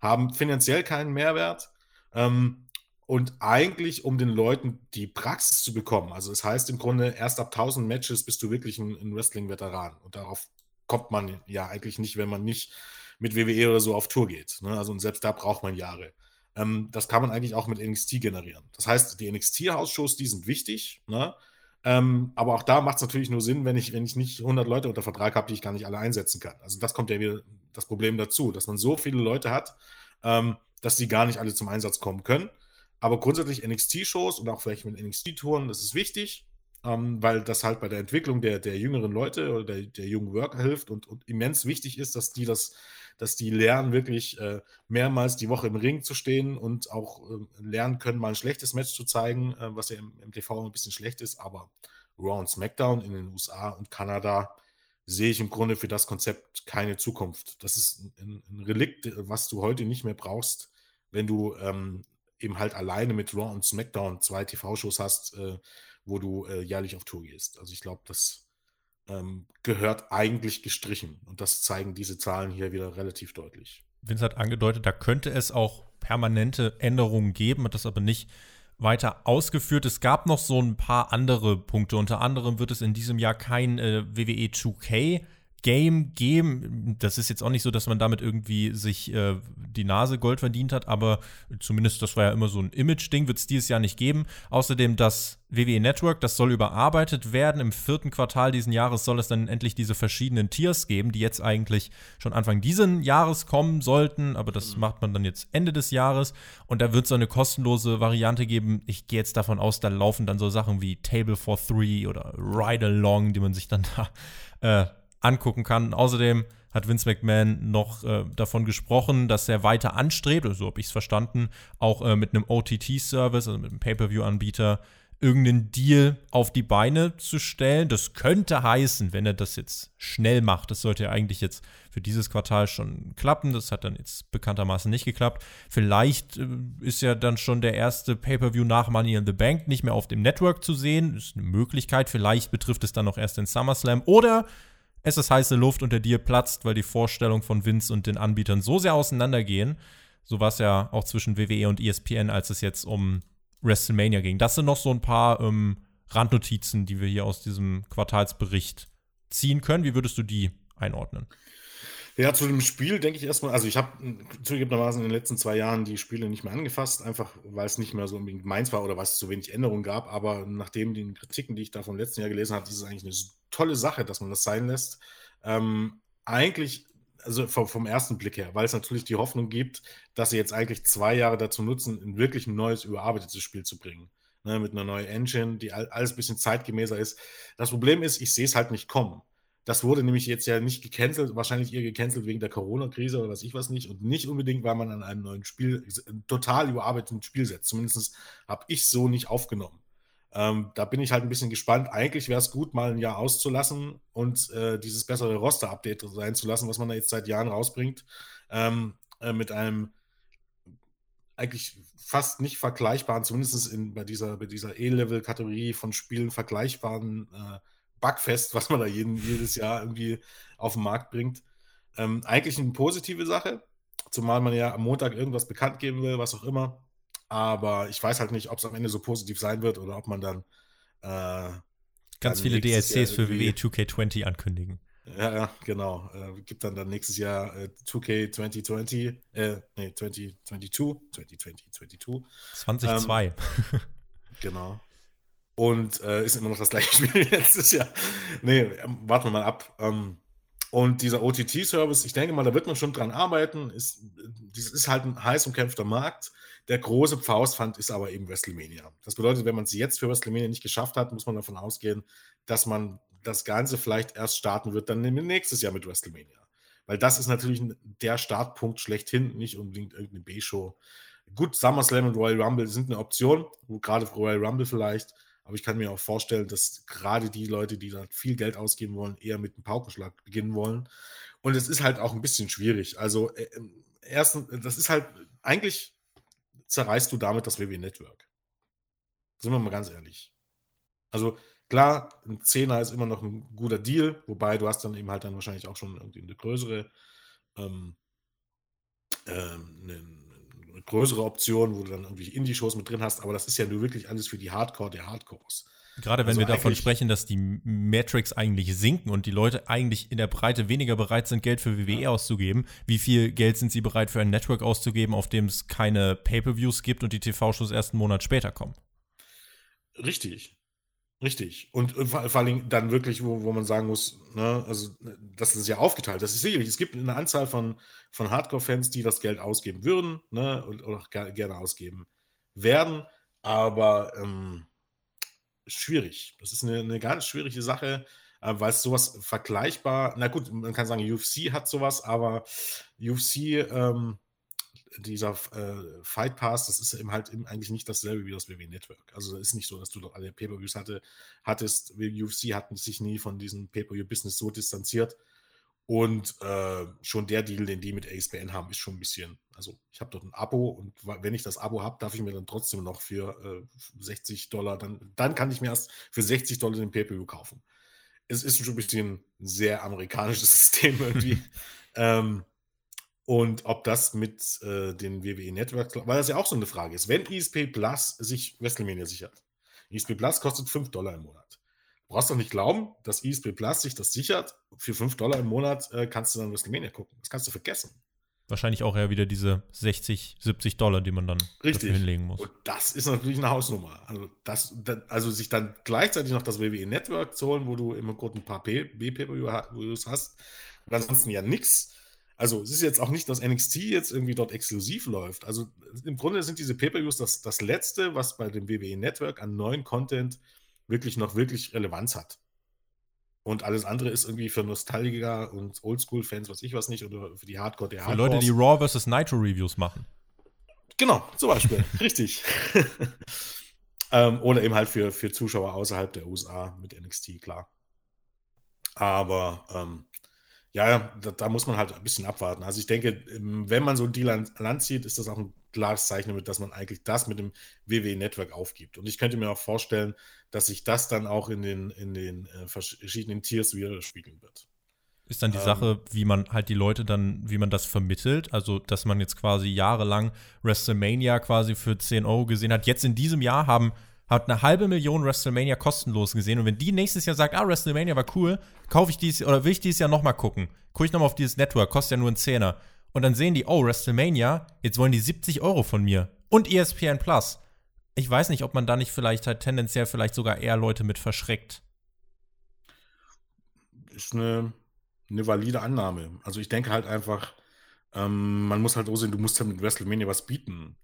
Haben finanziell keinen Mehrwert ähm, und eigentlich, um den Leuten die Praxis zu bekommen. Also, das heißt im Grunde, erst ab 1000 Matches bist du wirklich ein Wrestling-Veteran. Und darauf kommt man ja eigentlich nicht, wenn man nicht mit WWE oder so auf Tour geht. Ne? Also, und selbst da braucht man Jahre. Ähm, das kann man eigentlich auch mit NXT generieren. Das heißt, die NXT-Hausshows, die sind wichtig, ne? ähm, aber auch da macht es natürlich nur Sinn, wenn ich, wenn ich nicht 100 Leute unter Vertrag habe, die ich gar nicht alle einsetzen kann. Also das kommt ja wieder das Problem dazu, dass man so viele Leute hat, ähm, dass die gar nicht alle zum Einsatz kommen können. Aber grundsätzlich NXT-Shows und auch vielleicht mit NXT-Touren, das ist wichtig, ähm, weil das halt bei der Entwicklung der, der jüngeren Leute oder der, der jungen Worker hilft und, und immens wichtig ist, dass die das dass die lernen, wirklich äh, mehrmals die Woche im Ring zu stehen und auch äh, lernen können, mal ein schlechtes Match zu zeigen, äh, was ja im, im, TV ein bisschen schlecht ist. Aber Raw und SmackDown in den USA und Kanada sehe ich im Grunde für das Konzept keine Zukunft. Das ist ein, ein Relikt, was du heute nicht mehr brauchst, wenn du ähm, eben halt alleine mit Raw und SmackDown zwei TV-Shows hast, äh, wo du äh, jährlich auf Tour gehst. Also ich glaube, das ähm, gehört eigentlich gestrichen. Und das zeigen diese Zahlen hier wieder relativ deutlich. Vince hat angedeutet, da könnte es auch permanente Änderungen geben, hat das aber nicht weiter ausgeführt. Es gab noch so ein paar andere Punkte. Unter anderem wird es in diesem Jahr kein äh, WWE 2K Game geben. Das ist jetzt auch nicht so, dass man damit irgendwie sich äh, die Nase Gold verdient hat, aber zumindest das war ja immer so ein Image-Ding, wird es dieses Jahr nicht geben. Außerdem das WWE Network, das soll überarbeitet werden. Im vierten Quartal diesen Jahres soll es dann endlich diese verschiedenen Tiers geben, die jetzt eigentlich schon Anfang diesen Jahres kommen sollten, aber das mhm. macht man dann jetzt Ende des Jahres. Und da wird es eine kostenlose Variante geben. Ich gehe jetzt davon aus, da laufen dann so Sachen wie Table for Three oder Ride Along, die man sich dann da äh, angucken kann. Außerdem hat Vince McMahon noch äh, davon gesprochen, dass er weiter anstrebt, so also habe ich es verstanden, auch äh, mit einem OTT-Service, also mit einem Pay-Per-View-Anbieter, irgendeinen Deal auf die Beine zu stellen. Das könnte heißen, wenn er das jetzt schnell macht, das sollte ja eigentlich jetzt für dieses Quartal schon klappen. Das hat dann jetzt bekanntermaßen nicht geklappt. Vielleicht äh, ist ja dann schon der erste Pay-per-view nach Money in the Bank nicht mehr auf dem Network zu sehen. Ist eine Möglichkeit. Vielleicht betrifft es dann noch erst den SummerSlam. Oder es ist heiße Luft und der Deal platzt, weil die Vorstellungen von Vince und den Anbietern so sehr auseinandergehen. So war es ja auch zwischen WWE und ESPN, als es jetzt um WrestleMania ging. Das sind noch so ein paar ähm, Randnotizen, die wir hier aus diesem Quartalsbericht ziehen können. Wie würdest du die einordnen? Ja, zu dem Spiel denke ich erstmal, also ich habe zugegebenermaßen in den letzten zwei Jahren die Spiele nicht mehr angefasst, einfach weil es nicht mehr so unbedingt meins war oder weil es zu wenig Änderungen gab. Aber nachdem den Kritiken, die ich da vom letzten Jahr gelesen habe, ist es eigentlich eine tolle Sache, dass man das sein lässt. Ähm, eigentlich, also vom, vom, ersten Blick her, weil es natürlich die Hoffnung gibt, dass sie jetzt eigentlich zwei Jahre dazu nutzen, ein wirklich neues, überarbeitetes Spiel zu bringen. Ne, mit einer neuen Engine, die alles ein bisschen zeitgemäßer ist. Das Problem ist, ich sehe es halt nicht kommen. Das wurde nämlich jetzt ja nicht gecancelt, wahrscheinlich eher gecancelt wegen der Corona-Krise oder was ich was nicht und nicht unbedingt, weil man an einem neuen Spiel, total überarbeiteten Spiel setzt. Zumindest habe ich so nicht aufgenommen. Ähm, da bin ich halt ein bisschen gespannt. Eigentlich wäre es gut, mal ein Jahr auszulassen und äh, dieses bessere Roster-Update sein zu lassen, was man da jetzt seit Jahren rausbringt. ähm, äh, mit einem eigentlich fast nicht vergleichbaren, zumindest in, bei dieser, bei dieser E-Level-Kategorie von Spielen vergleichbaren äh, Bugfest, was man da jeden, jedes Jahr irgendwie auf den Markt bringt. Ähm, eigentlich eine positive Sache, zumal man ja am Montag irgendwas bekannt geben will, was auch immer. Aber ich weiß halt nicht, ob es am Ende so positiv sein wird oder ob man dann äh, ganz viele DLCs für WWE 2K20 ankündigen. Ja, ja, genau. Äh, gibt dann dann nächstes Jahr äh, 2K 2020, äh, nee, 2022, 2020, 22. 2002. Ähm, genau. Und äh, ist immer noch das gleiche Spiel wie letztes Jahr. Nee, ähm, warten wir mal ab. Ähm, und dieser OTT-Service, ich denke mal, da wird man schon dran arbeiten. Ist, das ist halt ein heiß umkämpfter Markt. Der große Faustpfand ist aber eben WrestleMania. Das bedeutet, wenn man es jetzt für WrestleMania nicht geschafft hat, muss man davon ausgehen, dass man das Ganze vielleicht erst starten wird, dann nächstes Jahr mit WrestleMania. Weil das ist natürlich der Startpunkt schlechthin, nicht unbedingt irgendeine B-Show. Gut, SummerSlam und Royal Rumble sind eine Option, gerade Royal Rumble vielleicht, aber ich kann mir auch vorstellen, dass gerade die Leute, die da viel Geld ausgeben wollen, eher mit einem Paukenschlag beginnen wollen. Und es ist halt auch ein bisschen schwierig. Also, äh, erstens, das ist halt, eigentlich zerreißt du damit das WWE Network. Sind wir mal ganz ehrlich. Also, Klar, ein Zehner ist immer noch ein guter Deal, wobei du hast dann eben halt dann wahrscheinlich auch schon irgendwie eine größere, ähm, ähm, eine, eine, größere Option, wo du dann irgendwie Indie-Shows mit drin hast, aber das ist ja nur wirklich alles für die Hardcore der Hardcores. Gerade wenn also wir davon sprechen, dass die Metrics eigentlich sinken und die Leute eigentlich in der Breite weniger bereit sind, Geld für WWE ja. auszugeben, wie viel Geld sind sie bereit für ein Network auszugeben, auf dem es keine Pay-per-Views gibt und die TV-Shows erst einen Monat später kommen? Richtig. Richtig. Und, vor, vor allem dann wirklich, wo, wo man sagen muss, ne, also das ist ja aufgeteilt. Das ist sicherlich, es gibt eine Anzahl von, von Hardcore-Fans, die das Geld ausgeben würden, ne, und, oder auch gerne ausgeben werden, aber ähm, schwierig. Das ist eine, eine ganz schwierige Sache, äh, weil es sowas vergleichbar, na gut, man kann sagen, UFC hat sowas, aber UFC UFC dieser äh, Fight Pass, das ist eben halt eben eigentlich nicht dasselbe wie das WWE Network. Also es ist nicht so, dass du doch alle Pay-Per-Views hatte, hattest. UFC hatten sich nie von diesem Pay-Per-View-Business so distanziert. Und äh, schon der Deal, den die mit ASBN haben, ist schon ein bisschen. Also ich habe dort ein Abo und wenn ich das Abo habe, darf ich mir dann trotzdem noch für äh, 60 Dollar, dann, dann kann ich mir erst für 60 Dollar den Pay-Per-View kaufen. Es ist schon ein bisschen ein sehr amerikanisches System irgendwie. ähm, und ob das mit äh, den WWE Networks, weil das ja auch so eine Frage ist. Wenn ESP Plus sich WrestleMania sichert, ESP Plus kostet 5 Dollar im Monat. Du brauchst doch nicht glauben, dass ESP Plus sich das sichert. Für 5 Dollar im Monat äh, kannst du dann WrestleMania gucken. Das kannst du vergessen. Wahrscheinlich auch eher wieder diese 60, 70 Dollar, die man dann hinlegen muss. Und das ist natürlich eine Hausnummer. Also, das, also sich dann gleichzeitig noch das WWE Network zu holen, wo du immer kurz ein paar B-Pay-Views hast und ansonsten ja nichts also es ist jetzt auch nicht, dass NXT jetzt irgendwie dort exklusiv läuft. Also im Grunde sind diese Pay-Per-Views das, das Letzte, was bei dem WWE Network an neuen Content wirklich noch wirklich Relevanz hat. Und alles andere ist irgendwie für Nostalgiker und Oldschool-Fans, was ich was nicht, oder für die Hardcore der Für Leute, die Raw vs. Nitro Reviews machen. Genau, zum Beispiel. Richtig. ähm, oder eben halt für, für Zuschauer außerhalb der USA mit NXT, klar. Aber ähm, ja, da, da, muss man halt ein bisschen abwarten. Also ich denke, ähm, wenn man so ein Deal an Land zieht, ist das auch ein klares Zeichen damit, dass man eigentlich das mit dem WWE-Network aufgibt. Und ich könnte mir auch vorstellen, dass sich das dann auch in den, in den äh, verschiedenen Tiers widerspiegeln wird. Ist dann die ähm, Sache, wie man halt die Leute dann, wie man das vermittelt. Also, dass man jetzt quasi jahrelang WrestleMania quasi für 10 Euro gesehen hat. Jetzt in diesem Jahr haben hat eine halbe Million WrestleMania kostenlos gesehen. Und wenn die nächstes Jahr sagt, ah, WrestleMania war cool, kaufe ich dies oder will ich dieses Jahr nochmal gucken, gucke ich nochmal auf dieses Network, kostet ja nur einen Zehner. Und dann sehen die, oh, WrestleMania, jetzt wollen die 70 Euro von mir. Und ESPN Plus. Ich weiß nicht, ob man da nicht vielleicht halt tendenziell vielleicht sogar eher Leute mit verschreckt. Ist eine, eine valide Annahme. Also ich denke halt einfach, ähm, man muss halt auch sehen, du musst halt mit WrestleMania was bieten.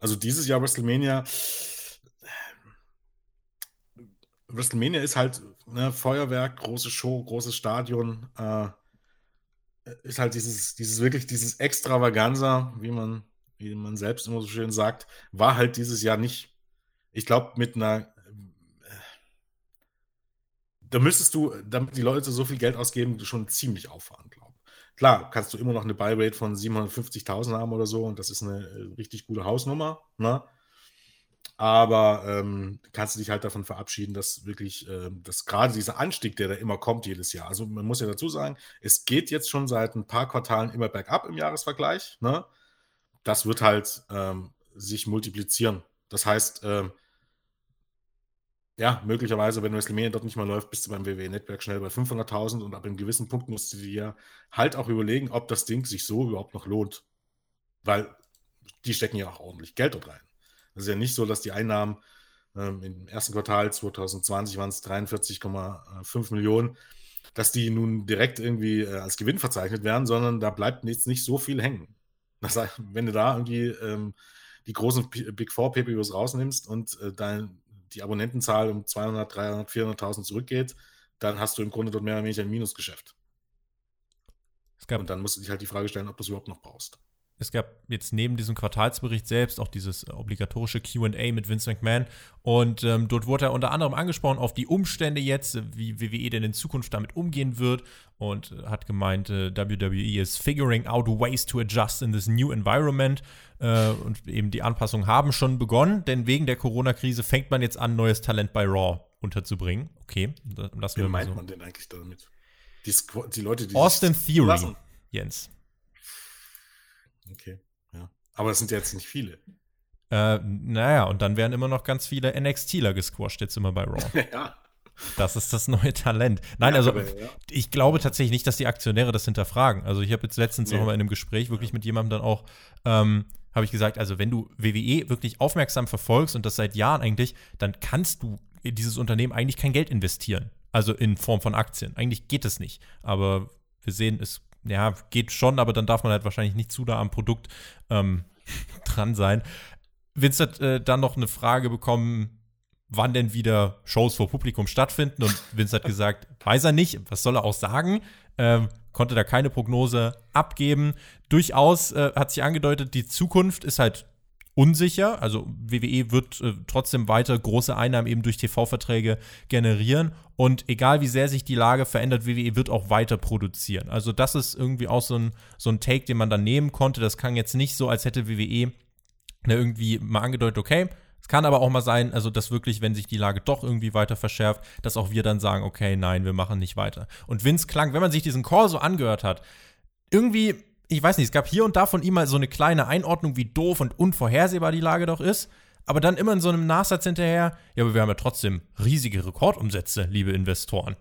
Also dieses Jahr WrestleMania, WrestleMania ist halt ne, Feuerwerk, große Show, großes Stadion. Äh, ist halt dieses, dieses wirklich, dieses Extravaganza, wie man, wie man selbst immer so schön sagt, war halt dieses Jahr nicht. Ich glaube, mit einer. Äh, da müsstest du, damit die Leute so viel Geld ausgeben, schon ziemlich auffahren, glaube klar, kannst du immer noch eine Buy-Rate von 750.000 haben oder so und das ist eine äh, richtig gute Hausnummer. Ne? Aber ähm, kannst du dich halt davon verabschieden, dass wirklich, äh, dass gerade dieser Anstieg, der da immer kommt jedes Jahr, also man muss ja dazu sagen, es geht jetzt schon seit ein paar Quartalen immer bergab im Jahresvergleich. Ne? Das wird halt ähm, sich multiplizieren. Das heißt, ähm, ja, möglicherweise, wenn WrestleMania dort nicht mal läuft, bist du beim WWE-Netzwerk schnell bei 500.000 und ab einem gewissen Punkt musst du dir halt auch überlegen, ob das Ding sich so überhaupt noch lohnt. Weil die stecken ja auch ordentlich Geld dort rein. Es ist ja nicht so, dass die Einnahmen ähm, im ersten Quartal 2020 waren es 43,5 Millionen, dass die nun direkt irgendwie äh, als Gewinn verzeichnet werden, sondern da bleibt jetzt nicht so viel hängen. Das heißt, wenn du da irgendwie ähm, die großen P Big Four PPUs rausnimmst und äh, dein, die Abonnentenzahl um 200, 300, 400.000 zurückgeht, dann hast du im Grunde dort mehr oder weniger ein Minusgeschäft. und dann musst du dich halt die Frage stellen, ob du es überhaupt noch brauchst es gab jetzt neben diesem Quartalsbericht selbst auch dieses obligatorische QA mit Vince McMahon. Und ähm, dort wurde er unter anderem angesprochen auf die Umstände jetzt, wie WWE denn in Zukunft damit umgehen wird. Und hat gemeint, äh, WWE is figuring out ways to adjust in this new environment. Äh, und eben die Anpassungen haben schon begonnen, denn wegen der Corona-Krise fängt man jetzt an, neues Talent bei Raw unterzubringen. Okay, lassen Wie meint so. man denn eigentlich damit? Die, die Leute, die Austin Theory, lassen. Jens. Okay, ja. Aber es sind jetzt nicht viele. Äh, naja, und dann werden immer noch ganz viele NXTler gesquashed jetzt immer bei Raw. ja. Das ist das neue Talent. Nein, ja, also aber, ja. ich glaube tatsächlich nicht, dass die Aktionäre das hinterfragen. Also ich habe jetzt letztens nee. noch mal in einem Gespräch wirklich ja. mit jemandem dann auch, ähm, habe ich gesagt, also wenn du WWE wirklich aufmerksam verfolgst und das seit Jahren eigentlich, dann kannst du in dieses Unternehmen eigentlich kein Geld investieren. Also in Form von Aktien. Eigentlich geht es nicht. Aber wir sehen, es ja, geht schon, aber dann darf man halt wahrscheinlich nicht zu da am Produkt ähm, dran sein. Vince hat äh, dann noch eine Frage bekommen, wann denn wieder Shows vor Publikum stattfinden. Und Vince hat gesagt, weiß er nicht, was soll er auch sagen? Ähm, konnte da keine Prognose abgeben. Durchaus äh, hat sich angedeutet, die Zukunft ist halt unsicher. Also WWE wird äh, trotzdem weiter große Einnahmen eben durch TV-Verträge generieren. Und egal wie sehr sich die Lage verändert, WWE wird auch weiter produzieren. Also das ist irgendwie auch so ein, so ein Take, den man dann nehmen konnte. Das kann jetzt nicht so, als hätte WWE ne, irgendwie mal angedeutet, okay, es kann aber auch mal sein, also dass wirklich, wenn sich die Lage doch irgendwie weiter verschärft, dass auch wir dann sagen, okay, nein, wir machen nicht weiter. Und Vince klang, wenn man sich diesen Call so angehört hat, irgendwie ich weiß nicht, es gab hier und da von ihm mal so eine kleine Einordnung, wie doof und unvorhersehbar die Lage doch ist. Aber dann immer in so einem Nachsatz hinterher, ja, aber wir haben ja trotzdem riesige Rekordumsätze, liebe Investoren.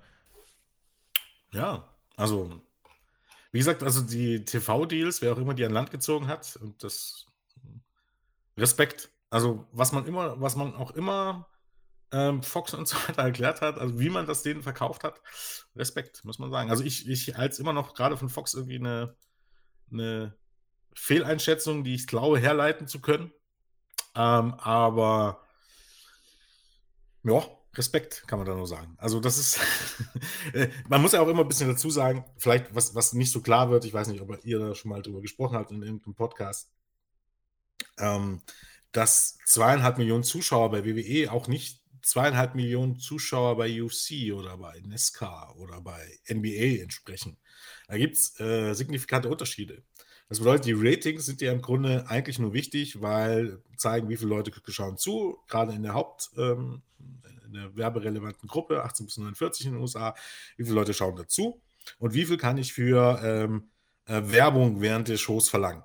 Ja, also, wie gesagt, also die TV-Deals, wer auch immer die an Land gezogen hat, und das Respekt. Also, was man immer, was man auch immer ähm, Fox und so weiter erklärt hat, also wie man das denen verkauft hat, Respekt, muss man sagen. Also ich, ich halte es immer noch gerade von Fox irgendwie eine eine Fehleinschätzung, die ich glaube, herleiten zu können. Ähm, aber ja, Respekt kann man da nur sagen. Also, das ist, äh, man muss ja auch immer ein bisschen dazu sagen, vielleicht was, was nicht so klar wird, ich weiß nicht, ob ihr da schon mal drüber gesprochen habt in irgendeinem Podcast, ähm, dass zweieinhalb Millionen Zuschauer bei WWE auch nicht zweieinhalb Millionen Zuschauer bei UFC oder bei NESCA oder bei NBA entsprechen. Da gibt es äh, signifikante Unterschiede. Das bedeutet, die Ratings sind ja im Grunde eigentlich nur wichtig, weil zeigen, wie viele Leute schauen zu, gerade in der Haupt, ähm, in der werberelevanten Gruppe, 18 bis 49 in den USA, wie viele Leute schauen dazu und wie viel kann ich für ähm, äh, Werbung während der Shows verlangen.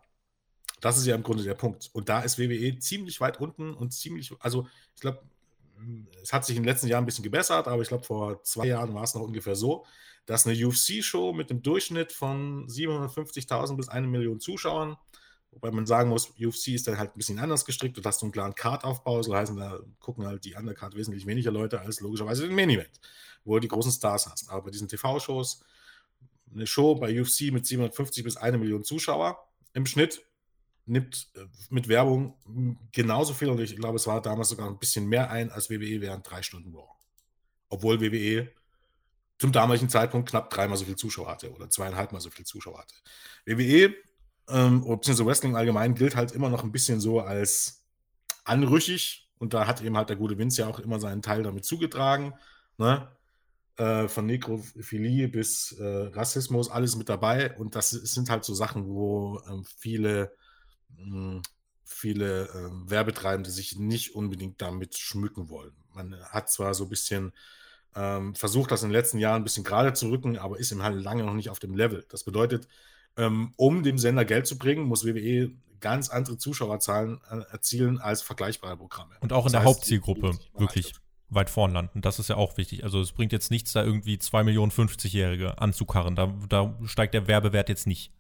Das ist ja im Grunde der Punkt. Und da ist WWE ziemlich weit unten und ziemlich, also ich glaube, es hat sich in den letzten Jahren ein bisschen gebessert, aber ich glaube, vor zwei Jahren war es noch ungefähr so, dass eine UFC-Show mit einem Durchschnitt von 750.000 bis 1 Million Zuschauern, wobei man sagen muss, UFC ist dann halt ein bisschen anders gestrickt, du hast so einen klaren Card-Aufbau, so heißen, da gucken halt die Undercard wesentlich weniger Leute als logischerweise den Main-Event, wo du die großen Stars hast. Aber bei diesen TV-Shows, eine Show bei UFC mit 750 bis 1 Million Zuschauer im Schnitt, nimmt äh, mit Werbung genauso viel und ich glaube, es war damals sogar ein bisschen mehr ein als WWE während drei Stunden Raw. Obwohl WWE zum damaligen Zeitpunkt knapp dreimal so viel Zuschauer hatte oder zweieinhalb Mal so viel Zuschauer hatte. WWE, ähm, beziehungsweise Wrestling allgemein, gilt halt immer noch ein bisschen so als anrüchig und da hat eben halt der gute Vince ja auch immer seinen Teil damit zugetragen. Ne? äh, von Nekrophilie bis äh, Rassismus, alles mit dabei. Und das sind halt so Sachen, wo ähm, viele, hm, viele äh, Werbetreibende sich nicht unbedingt damit schmücken wollen. Man hat zwar so ein bisschen ähm, versucht, das in den letzten Jahren ein bisschen gerade zu rücken, aber ist im halt lange noch nicht auf dem Level. Das bedeutet, ähm, um dem Sender Geld zu bringen, muss WWE ganz andere Zuschauerzahlen äh, erzielen als vergleichbare Programme. Und auch in das der heißt, Hauptzielgruppe wirklich weit vorn landen. Das ist ja auch wichtig. Also es bringt jetzt nichts, da irgendwie 2 Millionen 50-Jährige anzukarren. Da, da steigt der Werbewert jetzt nicht.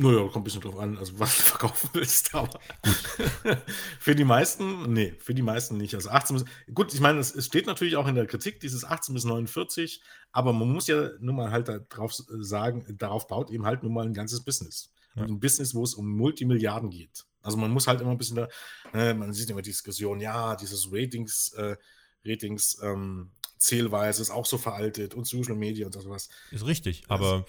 Naja, kommt ein bisschen drauf an, also was du verkaufen willst, aber für die meisten, nee, für die meisten nicht. Also 18 bis, gut, ich meine, es, es, steht natürlich auch in der Kritik, dieses 18 bis 49, aber man muss ja nun mal halt darauf sagen, darauf baut eben halt nun mal ein ganzes Business. Ja. Ein Business, wo es um Multimilliarden geht. Also man muss halt immer ein bisschen da, äh, man sieht immer die Diskussion, ja, dieses Ratings, äh, Ratings, ähm, Zählweise ist auch so veraltet und Social Media und sowas. Ist richtig, aber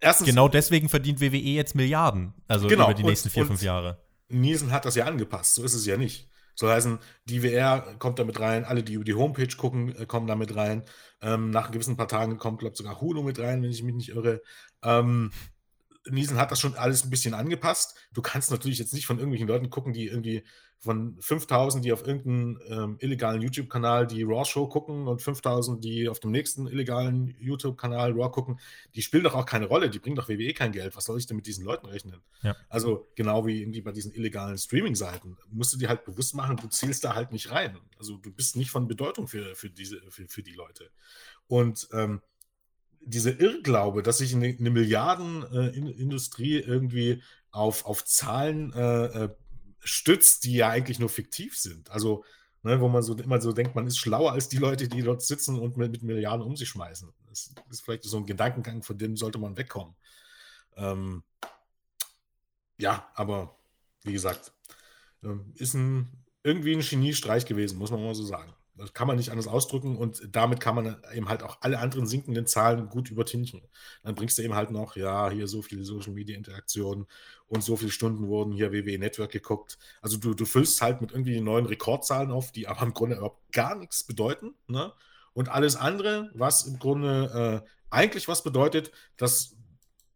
Erstens, genau deswegen verdient WWE jetzt Milliarden, also genau, über die nächsten vier, fünf Jahre. Nielsen hat das ja angepasst, so ist es ja nicht. Soll heißen, die WR kommt damit rein, alle, die über die Homepage gucken, äh, kommen damit rein. Ähm, nach gewissen paar Tagen kommt, glaube ich, sogar Hulu mit rein, wenn ich mich nicht irre. Ähm, Nielsen hat das schon alles ein bisschen angepasst. Du kannst natürlich jetzt nicht von irgendwelchen Leuten gucken, die irgendwie von 5000, die auf irgendeinem ähm, illegalen YouTube-Kanal die Raw-Show gucken und 5000, die auf dem nächsten illegalen YouTube-Kanal Raw gucken, die spielen doch auch keine Rolle, die bringen doch WWE kein Geld. Was soll ich denn mit diesen Leuten rechnen? Ja. Also genau wie irgendwie bei diesen illegalen Streaming-Seiten, musst du dir halt bewusst machen, du zielst da halt nicht rein. Also du bist nicht von Bedeutung für, für, diese, für, für die Leute. Und ähm, diese Irrglaube, dass sich eine, eine Milliardenindustrie äh, irgendwie auf, auf Zahlen äh, äh stützt, die ja eigentlich nur fiktiv sind. Also, ne, wo man so immer so denkt, man ist schlauer als die Leute, die dort sitzen und mit, mit Milliarden um sich schmeißen. Das ist vielleicht so ein Gedankengang, von dem sollte man wegkommen. Ähm, ja, aber wie gesagt, ähm, ist ein, irgendwie ein Geniestreich gewesen, muss man mal so sagen. Das kann man nicht anders ausdrücken und damit kann man eben halt auch alle anderen sinkenden Zahlen gut übertünchen. Dann bringst du eben halt noch, ja, hier so viele Social Media Interaktionen und so viele Stunden wurden hier WWE Network geguckt. Also du, du füllst halt mit irgendwie neuen Rekordzahlen auf, die aber im Grunde überhaupt gar nichts bedeuten. Ne? Und alles andere, was im Grunde äh, eigentlich was bedeutet, das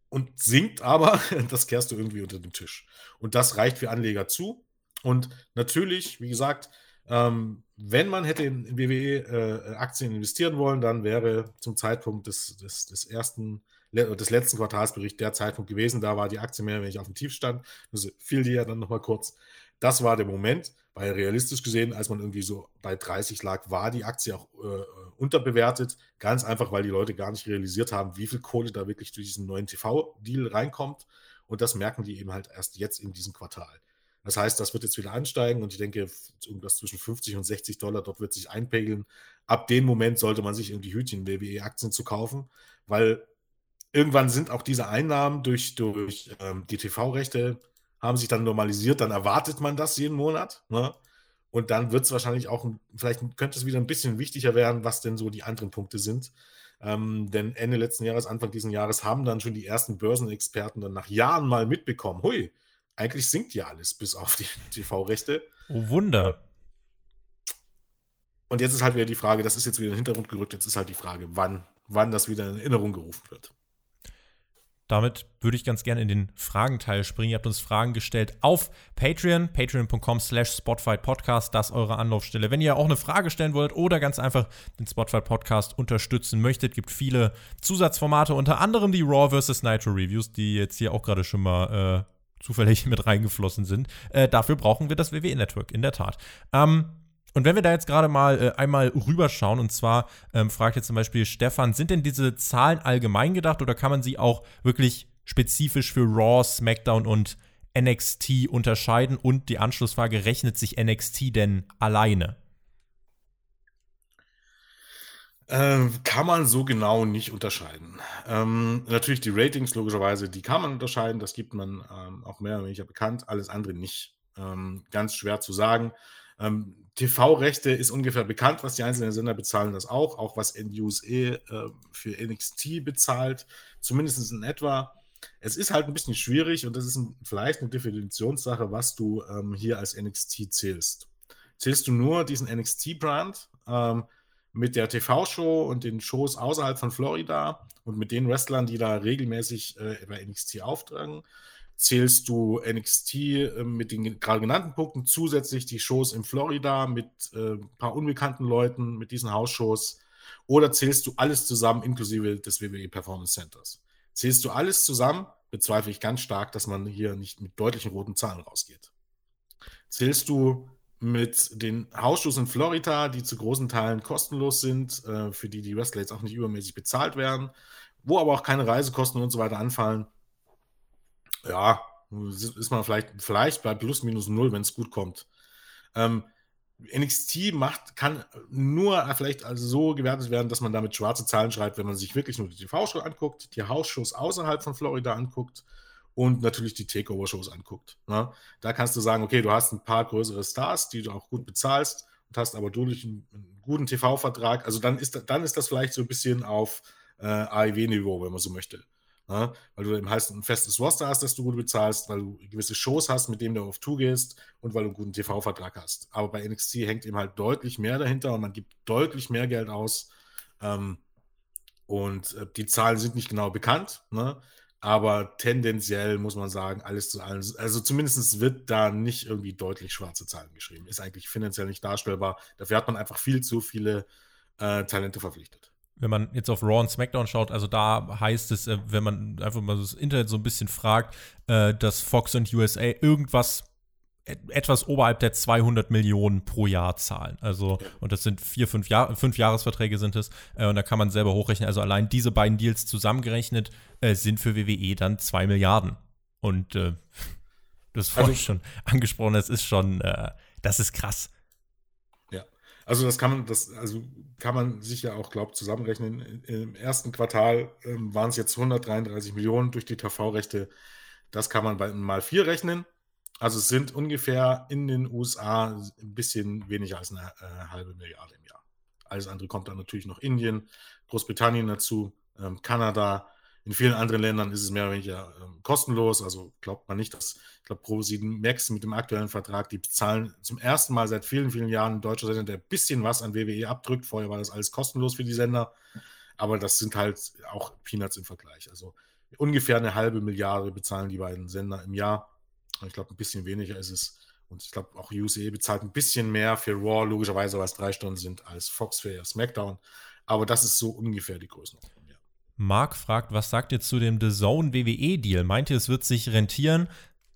und sinkt aber, das kehrst du irgendwie unter den Tisch. Und das reicht für Anleger zu. Und natürlich, wie gesagt, ähm, wenn man hätte in WWE-Aktien äh, investieren wollen, dann wäre zum Zeitpunkt des, des, des ersten des letzten Quartalsberichts der Zeitpunkt gewesen. Da war die Aktie mehr oder weniger auf dem Tiefstand. Das fiel die ja dann nochmal kurz. Das war der Moment, weil realistisch gesehen, als man irgendwie so bei 30 lag, war die Aktie auch äh, unterbewertet. Ganz einfach, weil die Leute gar nicht realisiert haben, wie viel Kohle da wirklich durch diesen neuen TV-Deal reinkommt. Und das merken die eben halt erst jetzt in diesem Quartal. Das heißt, das wird jetzt wieder ansteigen und ich denke, irgendwas zwischen 50 und 60 Dollar dort wird sich einpegeln. Ab dem Moment sollte man sich irgendwie hüten, WWE-Aktien zu kaufen, weil irgendwann sind auch diese Einnahmen durch, durch ähm, die TV-Rechte haben sich dann normalisiert, dann erwartet man das jeden Monat. Ne? Und dann wird es wahrscheinlich auch, vielleicht könnte es wieder ein bisschen wichtiger werden, was denn so die anderen Punkte sind. Ähm, denn Ende letzten Jahres, Anfang dieses Jahres haben dann schon die ersten Börsenexperten dann nach Jahren mal mitbekommen, hui, eigentlich sinkt ja alles, bis auf die TV-Rechte. Oh Wunder. Und jetzt ist halt wieder die Frage, das ist jetzt wieder in den Hintergrund gerückt, jetzt ist halt die Frage, wann, wann das wieder in Erinnerung gerufen wird. Damit würde ich ganz gerne in den Fragenteil springen. Ihr habt uns Fragen gestellt auf Patreon, patreon.com slash Spotfight Podcast. Das ist eure Anlaufstelle. Wenn ihr auch eine Frage stellen wollt oder ganz einfach den Spotfight Podcast unterstützen möchtet, gibt viele Zusatzformate, unter anderem die Raw vs. Nitro Reviews, die jetzt hier auch gerade schon mal äh, zufällig mit reingeflossen sind. Äh, dafür brauchen wir das WWE-Network, in der Tat. Ähm, und wenn wir da jetzt gerade mal äh, einmal rüberschauen, und zwar ähm, fragt jetzt zum Beispiel Stefan, sind denn diese Zahlen allgemein gedacht oder kann man sie auch wirklich spezifisch für Raw, SmackDown und NXT unterscheiden? Und die Anschlussfrage, rechnet sich NXT denn alleine? Ähm, kann man so genau nicht unterscheiden. Ähm, natürlich die Ratings, logischerweise, die kann man unterscheiden. Das gibt man ähm, auch mehr oder weniger bekannt. Alles andere nicht. Ähm, ganz schwer zu sagen. Ähm, TV-Rechte ist ungefähr bekannt, was die einzelnen Sender bezahlen, das auch. Auch was NUSE äh, für NXT bezahlt. Zumindest in etwa. Es ist halt ein bisschen schwierig und das ist ein, vielleicht eine Definitionssache, was du hier als NXT zählst. Zählst du nur diesen NXT-Brand? Mit der TV-Show und den Shows außerhalb von Florida und mit den Wrestlern, die da regelmäßig äh, bei NXT auftragen, zählst du NXT äh, mit den gerade genannten Punkten, zusätzlich die Shows in Florida mit äh, ein paar unbekannten Leuten, mit diesen Hausshows, oder zählst du alles zusammen inklusive des WWE Performance Centers? Zählst du alles zusammen, bezweifle ich ganz stark, dass man hier nicht mit deutlichen roten Zahlen rausgeht. Zählst du mit den Hausschuss in Florida, die zu großen Teilen kostenlos sind, äh, für die die Wrestler jetzt auch nicht übermäßig bezahlt werden, wo aber auch keine Reisekosten und so weiter anfallen. Ja, ist man vielleicht, vielleicht bei plus minus null, wenn es gut kommt. Ähm, NXT macht, kann nur vielleicht also so gewertet werden, dass man damit schwarze Zahlen schreibt, wenn man sich wirklich nur die TV-Show anguckt, die Hausshows außerhalb von Florida anguckt und natürlich die Takeover-Shows anguckt. Ne? Da kannst du sagen, okay, du hast ein paar größere Stars, die du auch gut bezahlst und hast aber durch einen, einen guten TV-Vertrag, also dann ist, dann ist das vielleicht so ein bisschen auf äh, AEW-Niveau, wenn man so möchte. Ne? Weil du eben heißt ein festes Roster hast, das du gut bezahlst, weil du gewisse Shows hast, mit denen du auf Tour gehst und weil du einen guten TV-Vertrag hast. Aber bei NXT hängt eben halt deutlich mehr dahinter und man gibt deutlich mehr Geld aus. Ähm, und äh, die Zahlen sind nicht genau bekannt. Ne? Aber tendenziell muss man sagen, alles zu allen. Also zumindest wird da nicht irgendwie deutlich schwarze Zahlen geschrieben. Ist eigentlich finanziell nicht darstellbar. Dafür hat man einfach viel zu viele äh, Talente verpflichtet. Wenn man jetzt auf Raw und SmackDown schaut, also da heißt es, äh, wenn man einfach mal das Internet so ein bisschen fragt, äh, dass Fox und USA irgendwas etwas oberhalb der 200 Millionen pro Jahr zahlen. Also, und das sind vier, fünf, Jahr, fünf Jahresverträge sind es. Äh, und da kann man selber hochrechnen. Also allein diese beiden Deals zusammengerechnet äh, sind für WWE dann zwei Milliarden. Und äh, das vorhin also, schon angesprochen, das ist schon, äh, das ist krass. Ja, also das kann man, das, also kann man sich ja auch, glaube zusammenrechnen. Im ersten Quartal ähm, waren es jetzt 133 Millionen durch die TV-Rechte. Das kann man bei mal vier rechnen also es sind ungefähr in den USA ein bisschen weniger als eine äh, halbe Milliarde im Jahr. Alles andere kommt dann natürlich noch Indien, Großbritannien dazu, ähm, Kanada. In vielen anderen Ländern ist es mehr oder weniger ähm, kostenlos. Also glaubt man nicht, dass, ich glaube, Pro7 Max mit dem aktuellen Vertrag, die bezahlen zum ersten Mal seit vielen, vielen Jahren ein deutscher Sender, der ein bisschen was an WWE abdrückt. Vorher war das alles kostenlos für die Sender. Aber das sind halt auch Peanuts im Vergleich. Also ungefähr eine halbe Milliarde bezahlen die beiden Sender im Jahr. Ich glaube, ein bisschen weniger ist es. Und ich glaube, auch USA bezahlt ein bisschen mehr für Raw, logischerweise, weil es drei Stunden sind, als Fox für SmackDown. Aber das ist so ungefähr die Größenordnung. Ja. Marc fragt, was sagt ihr zu dem The Zone WWE-Deal? Meint ihr, es wird sich rentieren?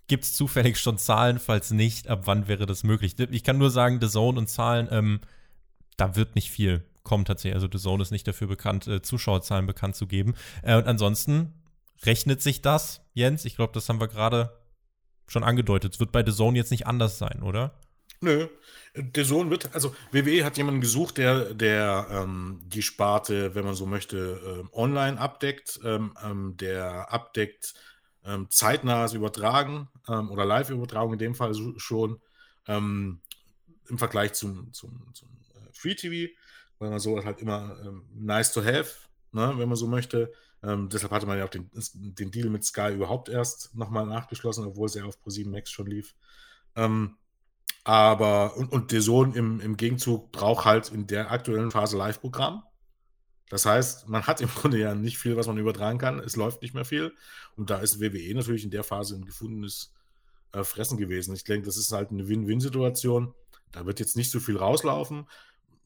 Gibt es zufällig schon Zahlen? Falls nicht, ab wann wäre das möglich? Ich kann nur sagen, The Zone und Zahlen, ähm, da wird nicht viel kommen tatsächlich. Also The Zone ist nicht dafür bekannt, äh, Zuschauerzahlen bekannt zu geben. Äh, und ansonsten rechnet sich das, Jens? Ich glaube, das haben wir gerade schon angedeutet. Es wird bei The Zone jetzt nicht anders sein, oder? Nö. Der Sohn wird, also WWE hat jemanden gesucht, der, der ähm, die Sparte, wenn man so möchte, äh, online abdeckt, ähm, ähm, der abdeckt ähm, zeitnahes Übertragen ähm, oder Live-Übertragung in dem Fall schon ähm, im Vergleich zum, zum, zum äh, Free TV, weil man so halt immer nice to have, ne, wenn man so möchte. Ähm, deshalb hatte man ja auch den, den Deal mit Sky überhaupt erst nochmal nachgeschlossen, obwohl es ja auf Pro7 Max schon lief. Ähm, aber, und, und der Sohn im, im Gegenzug braucht halt in der aktuellen Phase Live-Programm. Das heißt, man hat im Grunde ja nicht viel, was man übertragen kann. Es läuft nicht mehr viel. Und da ist WWE natürlich in der Phase ein gefundenes äh, Fressen gewesen. Ich denke, das ist halt eine Win-Win-Situation. Da wird jetzt nicht so viel rauslaufen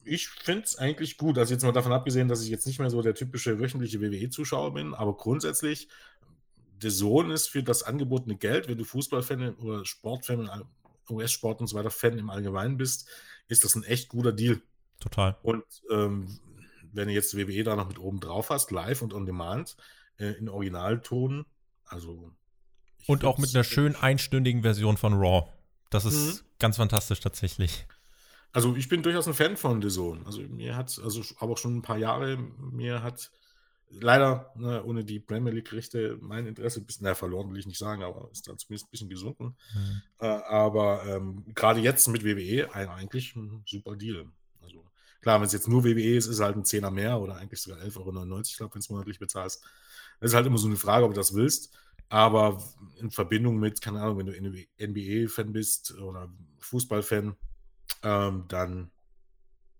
ich finde es eigentlich gut. Also jetzt mal davon abgesehen, dass ich jetzt nicht mehr so der typische wöchentliche WWE-Zuschauer bin, aber grundsätzlich, der Sohn ist für das angebotene Geld, wenn du Fußballfan oder Sportfan, US-Sport und so weiter Fan im Allgemeinen bist, ist das ein echt guter Deal. Total. Und ähm, wenn du jetzt WWE da noch mit oben drauf hast, live und on demand, äh, in Originalton, also. Und auch mit einer schön einstündigen Version von Raw. Das ist mhm. ganz fantastisch tatsächlich. Also ich bin durchaus ein Fan von The Zone. Also mir hat, also aber auch schon ein paar Jahre, mir hat leider ne, ohne die Premier League-Rechte mein Interesse ein bisschen, naja, verloren will ich nicht sagen, aber ist dann zumindest ein bisschen gesunken. Mhm. Äh, aber ähm, gerade jetzt mit WWE ein, eigentlich ein super Deal. Also klar, wenn es jetzt nur WWE ist, ist es halt ein Zehner mehr oder eigentlich sogar 11,99 Euro, ich glaube, wenn es monatlich bezahlst. Das ist halt immer so eine Frage, ob du das willst. Aber in Verbindung mit, keine Ahnung, wenn du NBA-Fan bist oder Fußballfan, ähm, dann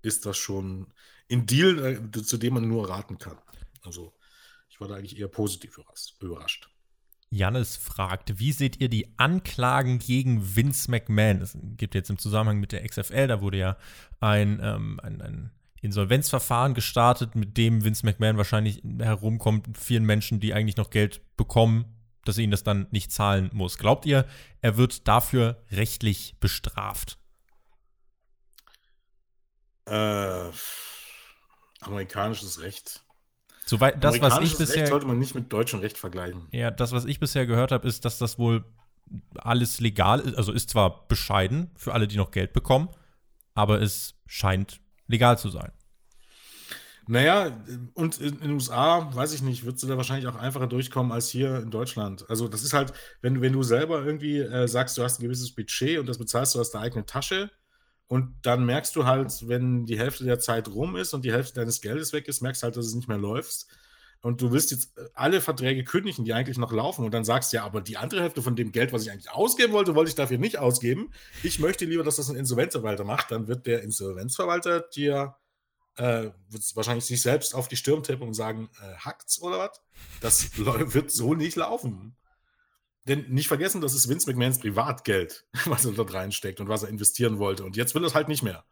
ist das schon, in Deal, äh, zu dem man nur raten kann. Also ich war da eigentlich eher positiv überrascht. Jannis fragt, wie seht ihr die Anklagen gegen Vince McMahon? Es gibt jetzt im Zusammenhang mit der XFL, da wurde ja ein, ähm, ein, ein Insolvenzverfahren gestartet, mit dem Vince McMahon wahrscheinlich herumkommt, vielen Menschen, die eigentlich noch Geld bekommen, dass er ihnen das dann nicht zahlen muss. Glaubt ihr, er wird dafür rechtlich bestraft? Äh, amerikanisches Recht. Soweit das, was ich bisher Recht sollte man nicht mit deutschem Recht vergleichen. Ja, das, was ich bisher gehört habe, ist, dass das wohl alles legal ist. Also ist zwar bescheiden für alle, die noch Geld bekommen, aber es scheint legal zu sein. Naja, und in den USA, weiß ich nicht, würdest du da wahrscheinlich auch einfacher durchkommen als hier in Deutschland. Also, das ist halt, wenn, wenn du selber irgendwie äh, sagst, du hast ein gewisses Budget und das bezahlst du aus der eigenen Tasche, und dann merkst du halt, wenn die Hälfte der Zeit rum ist und die Hälfte deines Geldes weg ist, merkst halt, dass es nicht mehr läuft. Und du willst jetzt äh, alle Verträge kündigen, die eigentlich noch laufen. Und dann sagst du ja, aber die andere Hälfte von dem Geld, was ich eigentlich ausgeben wollte, wollte ich dafür nicht ausgeben. Ich möchte lieber, dass das ein Insolvenzverwalter macht. Dann wird der Insolvenzverwalter dir äh, wahrscheinlich sich selbst auf die Stirn tippen und sagen, äh, hackt's oder was? Das wird so nicht laufen. Denn nicht vergessen, das ist Vince McMahons Privatgeld, was er dort reinsteckt und was er investieren wollte. Und jetzt will er es halt nicht mehr.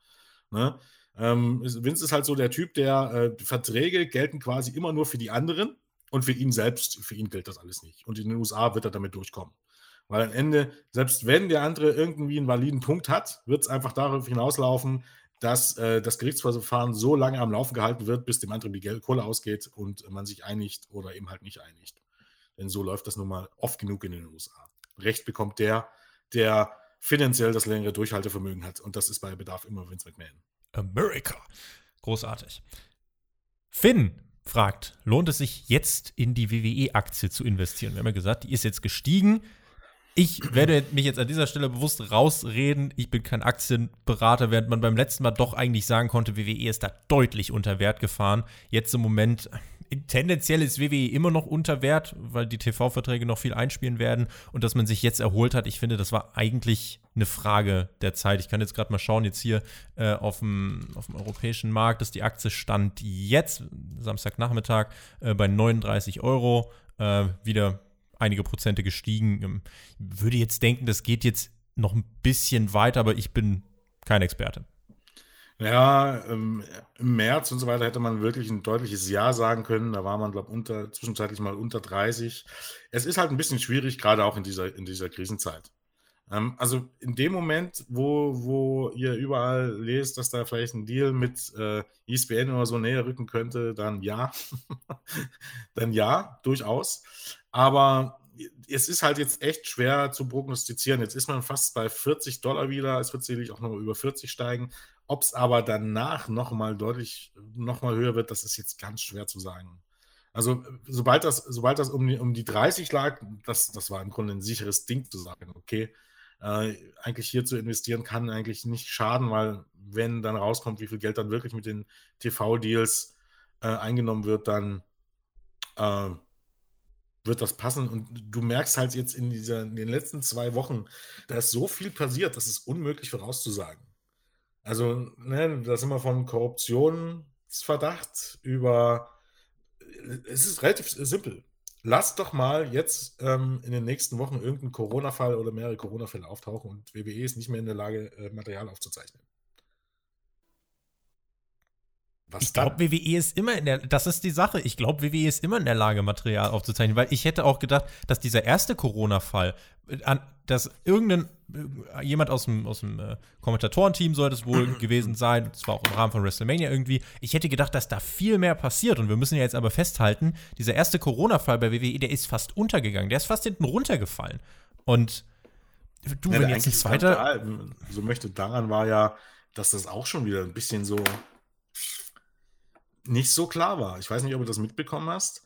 Ne? Ähm, Vince ist halt so der Typ, der äh, Verträge gelten quasi immer nur für die anderen und für ihn selbst, für ihn gilt das alles nicht. Und in den USA wird er damit durchkommen. Weil am Ende, selbst wenn der andere irgendwie einen validen Punkt hat, wird es einfach darauf hinauslaufen, dass äh, das Gerichtsverfahren so lange am Laufen gehalten wird, bis dem anderen die Kohle ausgeht und man sich einigt oder eben halt nicht einigt. Denn so läuft das nun mal oft genug in den USA. Recht bekommt der, der finanziell das längere Durchhaltevermögen hat. Und das ist bei Bedarf immer Vince McMahon. America. Großartig. Finn fragt, lohnt es sich jetzt in die WWE-Aktie zu investieren? Wir haben ja gesagt, die ist jetzt gestiegen. Ich werde mich jetzt an dieser Stelle bewusst rausreden. Ich bin kein Aktienberater, während man beim letzten Mal doch eigentlich sagen konnte, WWE ist da deutlich unter Wert gefahren. Jetzt im Moment tendenziell ist WWE immer noch unter Wert, weil die TV-Verträge noch viel einspielen werden und dass man sich jetzt erholt hat. Ich finde, das war eigentlich eine Frage der Zeit. Ich kann jetzt gerade mal schauen, jetzt hier äh, auf, dem, auf dem europäischen Markt, dass die Aktie stand jetzt, Samstagnachmittag, äh, bei 39 Euro, äh, wieder einige Prozente gestiegen. Ähm, würde jetzt denken, das geht jetzt noch ein bisschen weiter, aber ich bin kein Experte. Ja, ähm, im März und so weiter hätte man wirklich ein deutliches Ja sagen können. Da war man, glaube ich, zwischenzeitlich mal unter 30. Es ist halt ein bisschen schwierig, gerade auch in dieser, in dieser Krisenzeit. Ähm, also in dem Moment, wo, wo ihr überall lest, dass da vielleicht ein Deal mit äh, ESPN oder so näher rücken könnte, dann ja. dann ja, durchaus. Aber es ist halt jetzt echt schwer zu prognostizieren. Jetzt ist man fast bei 40 Dollar wieder. Es wird sicherlich auch noch über 40 steigen. Ob es aber danach nochmal deutlich nochmal höher wird, das ist jetzt ganz schwer zu sagen. Also, sobald das, sobald das um die, um die 30 lag, das, das war im Grunde ein sicheres Ding zu sagen, okay, äh, eigentlich hier zu investieren kann eigentlich nicht schaden, weil wenn dann rauskommt, wie viel Geld dann wirklich mit den TV-Deals äh, eingenommen wird, dann äh, wird das passen. Und du merkst halt jetzt in, dieser, in den letzten zwei Wochen, da ist so viel passiert, das ist unmöglich vorauszusagen. Also, ne, da sind wir von Korruptionsverdacht über. Es ist relativ simpel. Lass doch mal jetzt ähm, in den nächsten Wochen irgendeinen Corona-Fall oder mehrere Corona-Fälle auftauchen und WWE ist nicht mehr in der Lage, äh, Material aufzuzeichnen. Was ich glaube, WWE ist immer in der, das ist die Sache. Ich glaube, WWE ist immer in der Lage, Material aufzuzeichnen, weil ich hätte auch gedacht, dass dieser erste Corona-Fall, äh, dass irgendein, äh, jemand aus dem, aus dem äh, Kommentatorenteam sollte es wohl gewesen sein, das war auch im Rahmen von WrestleMania irgendwie. Ich hätte gedacht, dass da viel mehr passiert und wir müssen ja jetzt aber festhalten, dieser erste Corona-Fall bei WWE, der ist fast untergegangen, der ist fast hinten runtergefallen. Und du, ja, wenn jetzt ein zweiter. So möchte daran war ja, dass das auch schon wieder ein bisschen so nicht so klar war. Ich weiß nicht, ob du das mitbekommen hast.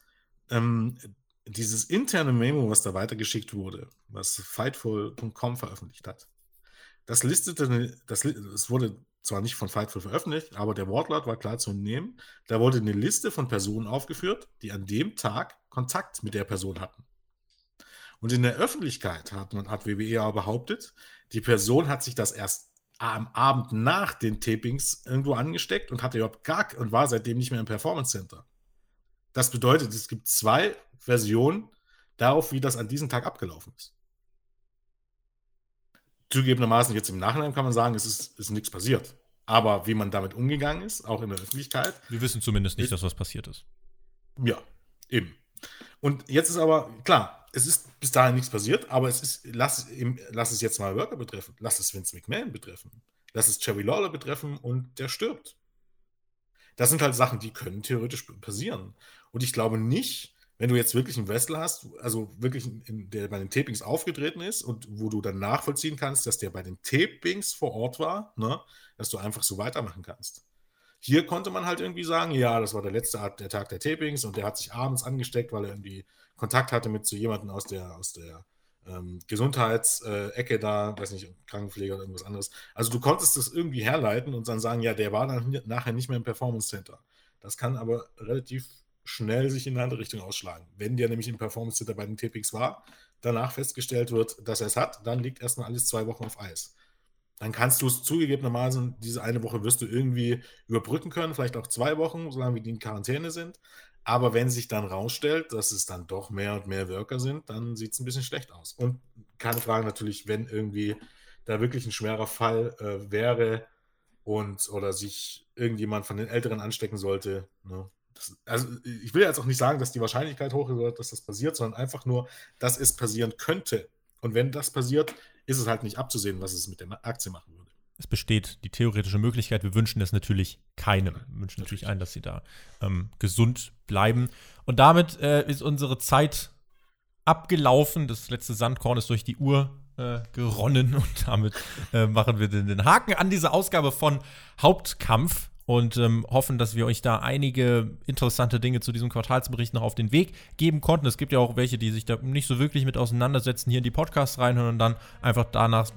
Ähm, dieses interne Memo, was da weitergeschickt wurde, was Fightful.com veröffentlicht hat, das listete, das, das wurde zwar nicht von Fightful veröffentlicht, aber der Wortlaut war klar zu entnehmen. Da wurde eine Liste von Personen aufgeführt, die an dem Tag Kontakt mit der Person hatten. Und in der Öffentlichkeit hat, man, hat WWE ja behauptet, die Person hat sich das erst am Abend nach den Tapings irgendwo angesteckt und hatte überhaupt gar und war seitdem nicht mehr im Performance Center. Das bedeutet, es gibt zwei Versionen darauf, wie das an diesem Tag abgelaufen ist. Zugegebenermaßen, jetzt im Nachhinein kann man sagen, es ist, ist nichts passiert. Aber wie man damit umgegangen ist, auch in der Öffentlichkeit. Wir wissen zumindest nicht, ist, dass was passiert ist. Ja, eben. Und jetzt ist aber, klar, es ist bis dahin nichts passiert, aber es ist, lass, lass es jetzt mal Worker betreffen, lass es Vince McMahon betreffen, lass es Cherry Lawler betreffen und der stirbt. Das sind halt Sachen, die können theoretisch passieren. Und ich glaube nicht, wenn du jetzt wirklich einen Wrestler hast, also wirklich, in, der bei den Tapings aufgetreten ist und wo du dann nachvollziehen kannst, dass der bei den Tapings vor Ort war, ne, dass du einfach so weitermachen kannst. Hier konnte man halt irgendwie sagen, ja, das war der letzte der Tag der Tapings und der hat sich abends angesteckt, weil er irgendwie Kontakt hatte mit so jemandem aus der, aus der ähm, Gesundheitsecke da, weiß nicht, Krankenpfleger oder irgendwas anderes. Also du konntest das irgendwie herleiten und dann sagen, ja, der war dann nachher nicht mehr im Performance Center. Das kann aber relativ schnell sich in eine andere Richtung ausschlagen. Wenn der nämlich im Performance Center bei den Tapings war, danach festgestellt wird, dass er es hat, dann liegt erstmal alles zwei Wochen auf Eis dann kannst du es zugegebenermaßen, diese eine Woche wirst du irgendwie überbrücken können, vielleicht auch zwei Wochen, solange die in Quarantäne sind. Aber wenn sich dann rausstellt, dass es dann doch mehr und mehr Worker sind, dann sieht es ein bisschen schlecht aus. Und keine Frage natürlich, wenn irgendwie da wirklich ein schwerer Fall äh, wäre und oder sich irgendjemand von den Älteren anstecken sollte. Ne? Das, also ich will jetzt auch nicht sagen, dass die Wahrscheinlichkeit hoch ist, dass das passiert, sondern einfach nur, dass es passieren könnte. Und wenn das passiert, ist es halt nicht abzusehen, was es mit der Aktie machen würde. Es besteht die theoretische Möglichkeit, wir wünschen es natürlich keinem. Wir wünschen natürlich, natürlich allen, dass sie da ähm, gesund bleiben. Und damit äh, ist unsere Zeit abgelaufen. Das letzte Sandkorn ist durch die Uhr äh, geronnen und damit äh, machen wir den, den, Haken an diese Ausgabe von Hauptkampf und ähm, hoffen, dass wir euch da einige interessante Dinge zu diesem Quartalsbericht noch auf den Weg geben konnten. Es gibt ja auch welche, die sich da nicht so wirklich mit auseinandersetzen, hier in die Podcasts reinhören und dann einfach danach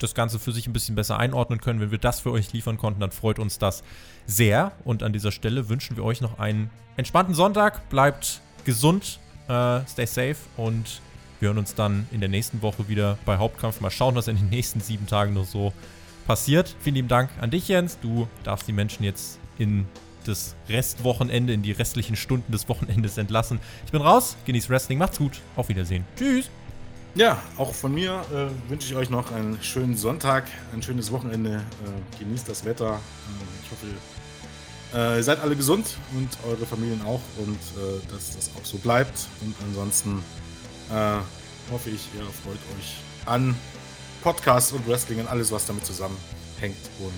das Ganze für sich ein bisschen besser einordnen können. Wenn wir das für euch liefern konnten, dann freut uns das sehr. Und an dieser Stelle wünschen wir euch noch einen entspannten Sonntag. Bleibt gesund, äh, stay safe und wir hören uns dann in der nächsten Woche wieder bei Hauptkampf. Mal schauen, was in den nächsten sieben Tagen noch so passiert. Vielen lieben Dank an dich, Jens. Du darfst die Menschen jetzt in das Restwochenende, in die restlichen Stunden des Wochenendes entlassen. Ich bin raus, genießt Wrestling, macht's gut, auf Wiedersehen. Tschüss. Ja, auch von mir äh, wünsche ich euch noch einen schönen Sonntag, ein schönes Wochenende. Äh, genießt das Wetter. Äh, ich hoffe, äh, ihr seid alle gesund und eure Familien auch und äh, dass das auch so bleibt. Und ansonsten äh, hoffe ich, ihr freut euch an Podcasts und Wrestling und alles, was damit zusammenhängt. Und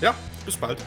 äh, ja, bis bald.